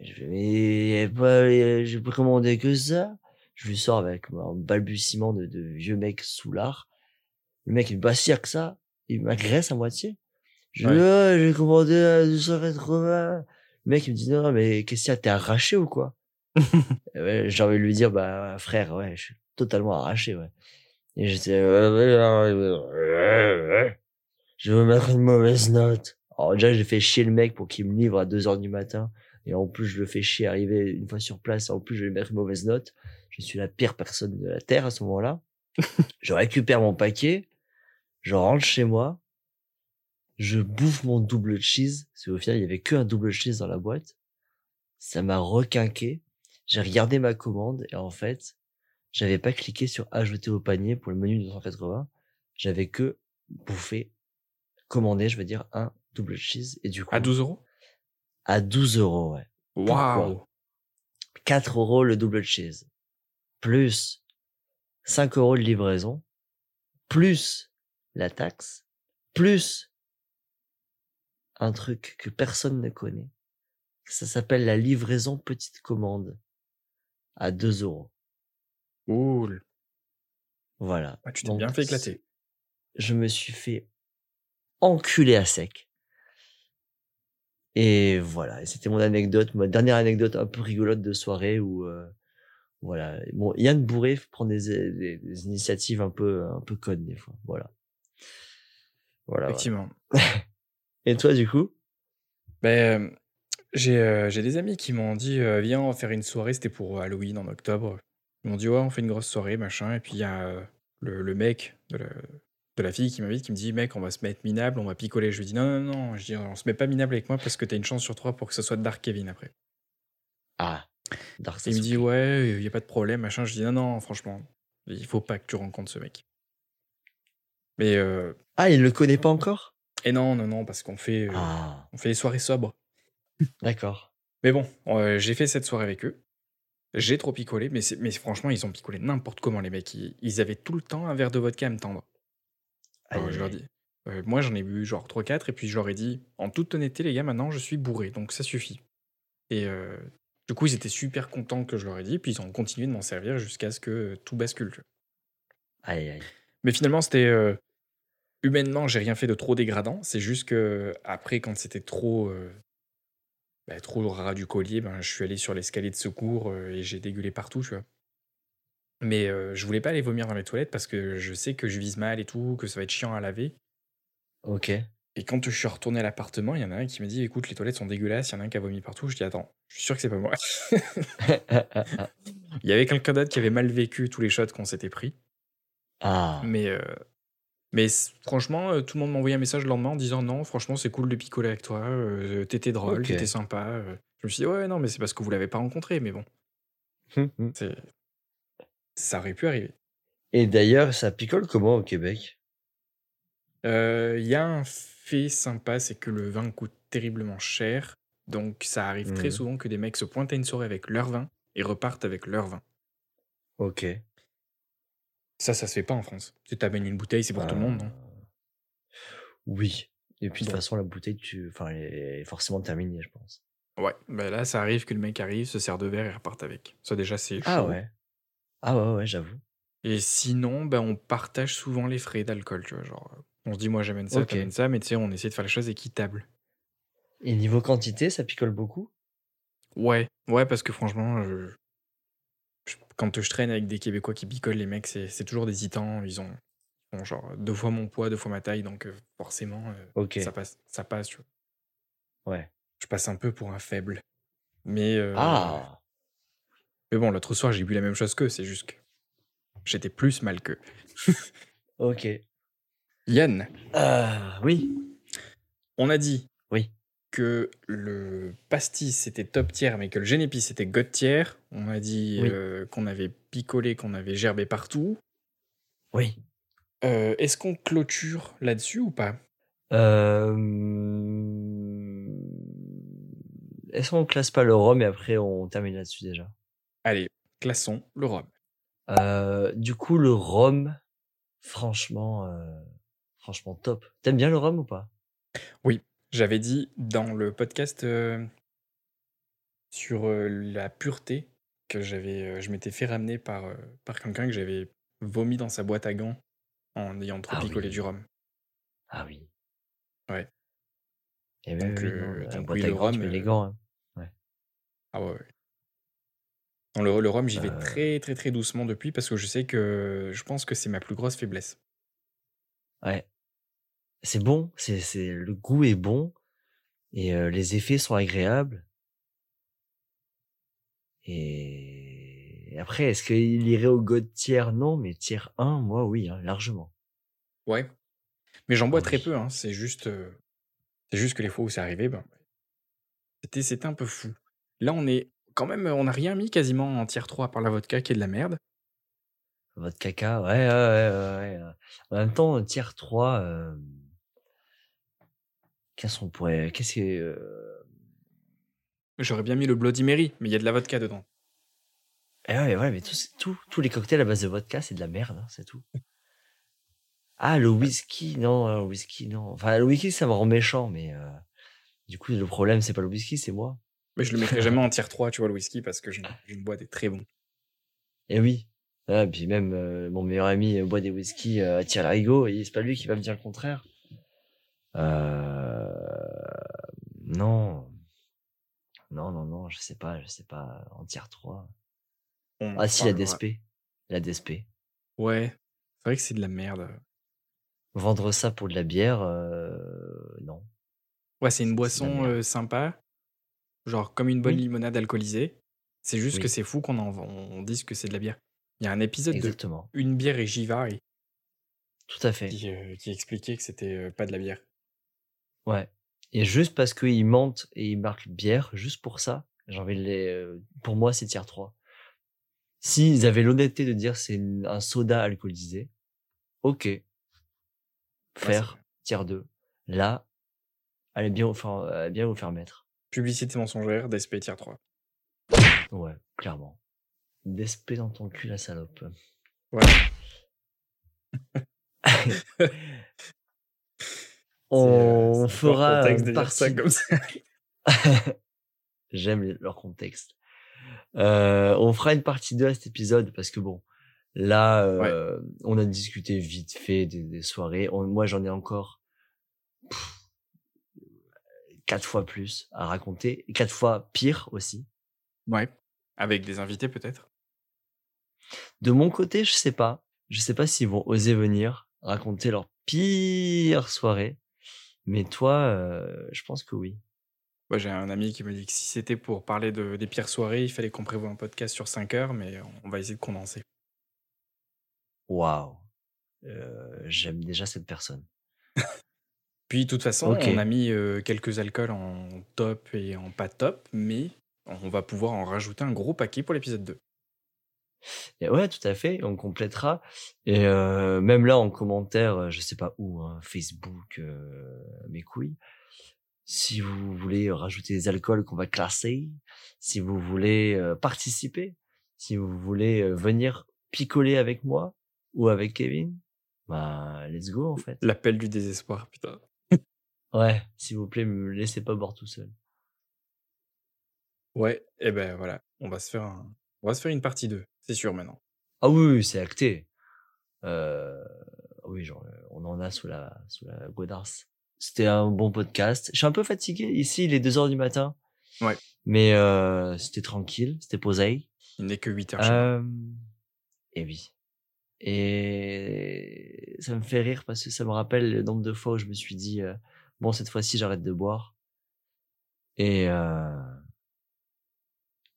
[SPEAKER 2] je, je, mais pas, j'ai pas commandé que ça. Je lui sors avec un balbutiement de, de vieux mec soulard. Le mec, il me bah, que ça, il m'agresse à moitié. Je
[SPEAKER 1] Ouais.
[SPEAKER 2] Ah, j'ai commandé à 280. Le mec, il me dit, non, mais qu'est-ce qu'il y a, t'es arraché ou quoi? Ouais, j'ai envie de lui dire, bah, frère, ouais, je suis totalement arraché, ouais. Et j'étais, je veux mettre une mauvaise note. Alors déjà, j'ai fait chier le mec pour qu'il me livre à 2 heures du matin. Et en plus, je le fais chier arriver une fois sur place. Et en plus, je vais lui mettre une mauvaise note. Je suis la pire personne de la Terre à ce moment-là. je récupère mon paquet. Je rentre chez moi. Je bouffe mon double cheese. Parce qu'au final, il y avait que un double cheese dans la boîte. Ça m'a requinqué. J'ai regardé ma commande. Et en fait, j'avais pas cliqué sur ajouter au panier pour le menu de 180. J'avais que bouffé, commandé, je veux dire, un double cheese. Et du coup,
[SPEAKER 1] À 12 euros?
[SPEAKER 2] À 12 euros, ouais.
[SPEAKER 1] Waouh
[SPEAKER 2] 4 euros le double cheese. Plus 5 euros de livraison. Plus la taxe. Plus un truc que personne ne connaît. Ça s'appelle la livraison petite commande. À 2 euros.
[SPEAKER 1] Cool.
[SPEAKER 2] Voilà.
[SPEAKER 1] Ah, tu t'es bien fait éclater.
[SPEAKER 2] je me suis fait enculer à sec. Et voilà, c'était mon anecdote, ma dernière anecdote un peu rigolote de soirée où euh, voilà, bon, Yann Bourré prend des, des, des initiatives un peu un peu connes des fois, voilà. Voilà. voilà.
[SPEAKER 1] Effectivement.
[SPEAKER 2] Et toi du coup?
[SPEAKER 1] Ben, j'ai euh, des amis qui m'ont dit euh, Viens, faire une soirée. C'était pour Halloween en octobre. Ils m'ont dit Ouais, on fait une grosse soirée, machin. Et puis il y a euh, le, le mec de la, de la fille qui m'invite qui me dit Mec, on va se mettre minable, on va picoler. Je lui dis Non, non, non. Je dis On se met pas minable avec moi parce que t'as une chance sur trois pour que ce soit Dark Kevin après.
[SPEAKER 2] Ah, Dark
[SPEAKER 1] il me dit. Ouais, il y a pas de problème, machin. Je dis Non, non, franchement, il faut pas que tu rencontres ce mec. Mais, euh,
[SPEAKER 2] Ah, il le connaît pas encore?
[SPEAKER 1] Et non, non, non, parce qu'on fait, euh,
[SPEAKER 2] Ah,
[SPEAKER 1] on fait les soirées sobres.
[SPEAKER 2] d'accord.
[SPEAKER 1] Mais bon, euh, j'ai fait cette soirée avec eux. J'ai trop picolé, mais, franchement, ils ont picolé n'importe comment, les mecs. Ils, ils avaient tout le temps un verre de vodka à me tendre. Alors,
[SPEAKER 2] Aïe,
[SPEAKER 1] je leur dis. euh, moi, j'en ai bu genre 3-4, et puis je leur ai dit, en toute honnêteté, les gars, maintenant, je suis bourré, donc ça suffit. Et euh, du coup, ils étaient super contents que je leur ai dit, puis ils ont continué de m'en servir jusqu'à ce que tout bascule.
[SPEAKER 2] Aïe aïe.
[SPEAKER 1] Mais finalement, c'était. euh, humainement, j'ai rien fait de trop dégradant. C'est juste que, après, quand c'était trop. Bah, trop ras du collier, ben, je suis allé sur l'escalier de secours euh, et j'ai dégueulé partout, tu vois. Mais euh, je voulais pas aller vomir dans les toilettes parce que je sais que je vise mal et tout, que ça va être chiant à laver.
[SPEAKER 2] Ok.
[SPEAKER 1] Et quand je suis retourné à l'appartement, il y en a un qui m'a dit Écoute, les toilettes sont dégueulasses, il y en a un qui a vomi partout. Je dis Attends, je suis sûr que c'est pas moi. Il y avait quelqu'un d'autre qui avait mal vécu tous les shots qu'on s'était pris.
[SPEAKER 2] Ah.
[SPEAKER 1] Mais, euh, mais franchement, euh, tout le monde m'a envoyé un message le lendemain en disant non, franchement, c'est cool de picoler avec toi. euh, t'étais drôle, t'étais sympa. euh. Je me suis dit, ouais, non, mais c'est parce que vous l'avez pas rencontré. Mais bon,
[SPEAKER 2] Hum, hum.
[SPEAKER 1] ça aurait pu arriver.
[SPEAKER 2] Et d'ailleurs, ça picole comment au Québec?
[SPEAKER 1] Euh, Il y a un fait sympa, c'est que le vin coûte terriblement cher. Donc, ça arrive très
[SPEAKER 2] Mhm.
[SPEAKER 1] souvent que des mecs se pointent à une soirée avec leur vin et repartent avec leur vin.
[SPEAKER 2] Ok.
[SPEAKER 1] Ça, ça se fait pas en France. Tu t'amènes une bouteille, c'est pour tout le monde, non?
[SPEAKER 2] Euh, Oui. Et puis de toute façon, la bouteille, tu... enfin, elle est forcément terminée, je pense.
[SPEAKER 1] Ouais, bah là, ça arrive que le mec arrive, se sert de verre et reparte avec. Ça, déjà, c'est
[SPEAKER 2] Ah
[SPEAKER 1] chaud.
[SPEAKER 2] ouais. Ah ouais, ouais, j'avoue.
[SPEAKER 1] Et sinon, ben, on partage souvent les frais d'alcool, tu vois. Genre, euh, on se dit, moi, j'amène ça,
[SPEAKER 2] Ok.
[SPEAKER 1] t'amènes ça, mais tu sais, on essaie de faire les choses équitables.
[SPEAKER 2] Et niveau quantité, ça picole beaucoup?
[SPEAKER 1] Ouais, ouais, parce que franchement, je- quand je traîne avec des Québécois qui picolent, les mecs, c'est c'est toujours des titans. Ils ont, genre deux fois mon poids, deux fois ma taille, donc euh, forcément, euh, ça passe, ça passe, tu vois.
[SPEAKER 2] Ouais.
[SPEAKER 1] Je passe un peu pour un faible. Mais, euh,
[SPEAKER 2] Ah
[SPEAKER 1] mais bon, l'autre soir, j'ai bu la même chose qu'eux, c'est juste que j'étais plus mal qu'eux.
[SPEAKER 2] Ok.
[SPEAKER 1] Yann,
[SPEAKER 2] Euh, oui.
[SPEAKER 1] on a dit
[SPEAKER 2] Oui.
[SPEAKER 1] Que le pastis c'était top tier, mais que le génépi c'était god tier. On a dit
[SPEAKER 2] Oui.
[SPEAKER 1] euh, qu'on avait picolé, qu'on avait gerbé partout.
[SPEAKER 2] Oui.
[SPEAKER 1] Euh, Est-ce qu'on clôture là-dessus ou pas?
[SPEAKER 2] Euh... Est-ce qu'on classe pas le rhum et après on termine là-dessus déjà?
[SPEAKER 1] Allez, classons le rhum.
[SPEAKER 2] Du coup, le rhum, franchement, franchement top. T'aimes bien le rhum ou pas?
[SPEAKER 1] J'avais dit dans le podcast euh, sur euh, la pureté que j'avais, euh, je m'étais fait ramener par, par quelqu'un que j'avais vomi dans sa boîte à gants en ayant trop
[SPEAKER 2] Ah
[SPEAKER 1] picolé
[SPEAKER 2] oui.
[SPEAKER 1] du rhum.
[SPEAKER 2] Ah oui.
[SPEAKER 1] Ouais.
[SPEAKER 2] Et oui,
[SPEAKER 1] Donc,
[SPEAKER 2] oui, la
[SPEAKER 1] donc
[SPEAKER 2] boîte
[SPEAKER 1] oui,
[SPEAKER 2] à
[SPEAKER 1] le rhum,
[SPEAKER 2] les gants. hein.
[SPEAKER 1] Ah ouais. ouais. Dans le, le rhum, j'y vais très très très doucement depuis parce que je sais que je pense que c'est ma plus grosse faiblesse.
[SPEAKER 2] Ouais. C'est bon, c'est, c'est, le goût est bon et euh, les effets sont agréables. Et après, est-ce qu'il irait au God tiers Non, mais tiers 1, moi oui, hein, largement.
[SPEAKER 1] Ouais. Mais j'en bois
[SPEAKER 2] Ah
[SPEAKER 1] très peu, hein. C'est juste, euh, c'est juste que les fois où c'est arrivé, ben, c'était, c'était un peu fou. Là, on est quand même, on n'a rien mis quasiment en tier 3 à part la vodka qui est de la merde.
[SPEAKER 2] Votre caca, ouais, ouais, ouais, ouais. ouais. En même temps, tiers 3, euh... qu'est-ce qu'on pourrait. Qu'est-ce que. euh,
[SPEAKER 1] J'aurais bien mis le Bloody Mary, mais il y a de la vodka dedans.
[SPEAKER 2] Eh ouais, ouais, mais tous, tous, tous les cocktails à base de vodka, c'est de la merde, hein, c'est tout. Ah, le whisky, non, euh, le whisky, non. Enfin, le whisky, ça me rend méchant, mais euh, du coup, le problème, c'est pas le whisky, c'est moi.
[SPEAKER 1] Mais je le mettrai jamais en tier 3, tu vois, le whisky, parce que je, je bois des très bons.
[SPEAKER 2] Et oui. Ah, puis même euh, mon meilleur ami euh, boit des whisky euh, à tir larigot et c'est pas lui qui va me dire le contraire. Euh... Non. Non, non, non, je sais pas, je sais pas. En tiers 3.
[SPEAKER 1] On
[SPEAKER 2] Ah si, la DSP. La DSP.
[SPEAKER 1] Ouais, c'est vrai que c'est de la merde.
[SPEAKER 2] Vendre ça pour de la bière, euh, non.
[SPEAKER 1] Ouais, c'est une boisson euh, sympa, genre comme une bonne
[SPEAKER 2] Oui.
[SPEAKER 1] limonade alcoolisée. C'est juste que c'est fou qu'on en on dise que c'est de la bière. Il y a un épisode
[SPEAKER 2] Exactement.
[SPEAKER 1] de Une bière et j'y vais
[SPEAKER 2] Tout à fait.
[SPEAKER 1] qui, euh, qui expliquait que c'était pas de la bière.
[SPEAKER 2] Ouais. Et juste parce qu'ils mentent et ils marquent bière, juste pour ça, j'ai envie de les. euh, Pour moi, c'est tiers 3. S'ils avaient l'honnêteté de dire c'est un soda alcoolisé, ok.
[SPEAKER 1] Ouais,
[SPEAKER 2] Faire
[SPEAKER 1] vrai.
[SPEAKER 2] tiers 2. Là, allez bien vous faire, allez bien vous faire mettre.
[SPEAKER 1] Publicité mensongère, DSP tier 3.
[SPEAKER 2] Ouais, clairement. D'esprit dans ton cul, la salope.
[SPEAKER 1] Ouais.
[SPEAKER 2] On
[SPEAKER 1] euh, hors
[SPEAKER 2] fera
[SPEAKER 1] contexte ça
[SPEAKER 2] partie.
[SPEAKER 1] comme ça.
[SPEAKER 2] J'aime leur contexte. Euh, on fera une partie 2 à cet épisode parce que bon, là, euh, on a discuté vite fait des, des soirées. On- moi, j'en ai encore pff, quatre fois plus à raconter, et quatre fois pire aussi.
[SPEAKER 1] Ouais. Avec des invités peut-être?
[SPEAKER 2] De mon côté, je sais pas. Je sais pas s'ils vont oser venir raconter leur pire soirée. Mais toi, euh, je pense que oui.
[SPEAKER 1] Bah, j'ai un ami qui me dit que si c'était pour parler de des pires soirées, il fallait qu'on prévoie un podcast sur 5 heures, mais on va essayer de condenser.
[SPEAKER 2] Waouh! Heu, j'aime déjà cette personne.
[SPEAKER 1] Puis, de toute façon, on a mis, heu, quelques alcools en top et en pas top, mais on va pouvoir en rajouter un gros paquet pour l'épisode 2.
[SPEAKER 2] Et ouais, tout à fait, on complétera et heu, même là en commentaire, heu, je sais pas où, hein, Facebook, heu, mes couilles. Si vous voulez rajouter des alcools qu'on va classer, si vous voulez, participer, si vous voulez, venir picoler avec moi ou avec Kevin, bah, let's go en fait.
[SPEAKER 1] L'appel du désespoir, putain.
[SPEAKER 2] Ouais, s'il vous plaît, me laissez pas boire tout seul.
[SPEAKER 1] Ouais et ben, voilà, on va se faire un on va se faire une partie 2, c'est sûr maintenant.
[SPEAKER 2] Ah oui, oui, c'est acté. Heu, oui, genre, heu, on en a sous la sous la godasse. C'était un bon podcast. Je suis un peu fatigué. Ici, il est 2:00 du matin.
[SPEAKER 1] Ouais.
[SPEAKER 2] Mais heu, c'était tranquille, c'était posé.
[SPEAKER 1] Il n'est que 8 heures.
[SPEAKER 2] Hem et oui et ça me fait rire parce que ça me rappelle le nombre de fois où je me suis dit, heu: «Bon, cette fois-ci, j'arrête de boire» et heu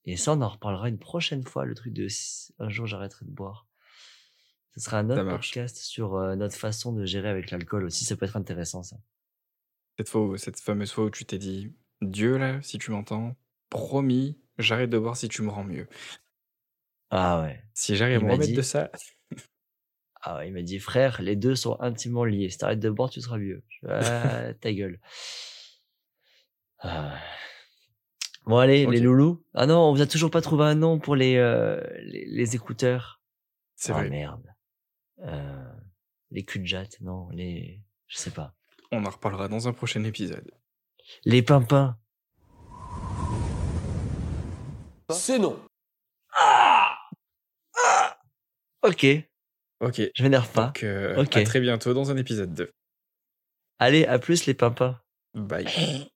[SPEAKER 2] et ça, on en reparlera une prochaine fois, le truc de un jour j'arrêterai de boire. Ce sera un autre podcast sur, heu, notre façon de gérer avec l'alcool aussi, ça peut être intéressant ça.
[SPEAKER 1] Cette fois où cette fameuse fois où tu t'es dit: «Dieu là, si tu m'entends, promis, j'arrête de boire si tu me rends mieux».
[SPEAKER 2] Ah ouais.
[SPEAKER 1] Si j'arrive à me remettre de
[SPEAKER 2] dit
[SPEAKER 1] ça
[SPEAKER 2] ah ouais, il m'a dit: «Frère, les 2 sont intimement liés. Si tu arrêtes de boire, tu seras mieux». «Ah, ta gueule». Ah. Bon allez, les loulous. Ah non, on vous a toujours pas trouvé un nom pour les, heu, les les écouteurs.
[SPEAKER 1] C'est
[SPEAKER 2] Ah
[SPEAKER 1] vrai.
[SPEAKER 2] merde. Heu, les cul de non, les je sais pas.
[SPEAKER 1] On en reparlera dans un prochain épisode.
[SPEAKER 2] Les pimpins.
[SPEAKER 3] C'est non.
[SPEAKER 2] Ah! Ah! OK.
[SPEAKER 1] OK.
[SPEAKER 2] Je m'énerve pas.
[SPEAKER 1] Donc heu,
[SPEAKER 2] OK.
[SPEAKER 1] à très bientôt dans un épisode 2.
[SPEAKER 2] Allez, à plus les pimpins.
[SPEAKER 1] Bye.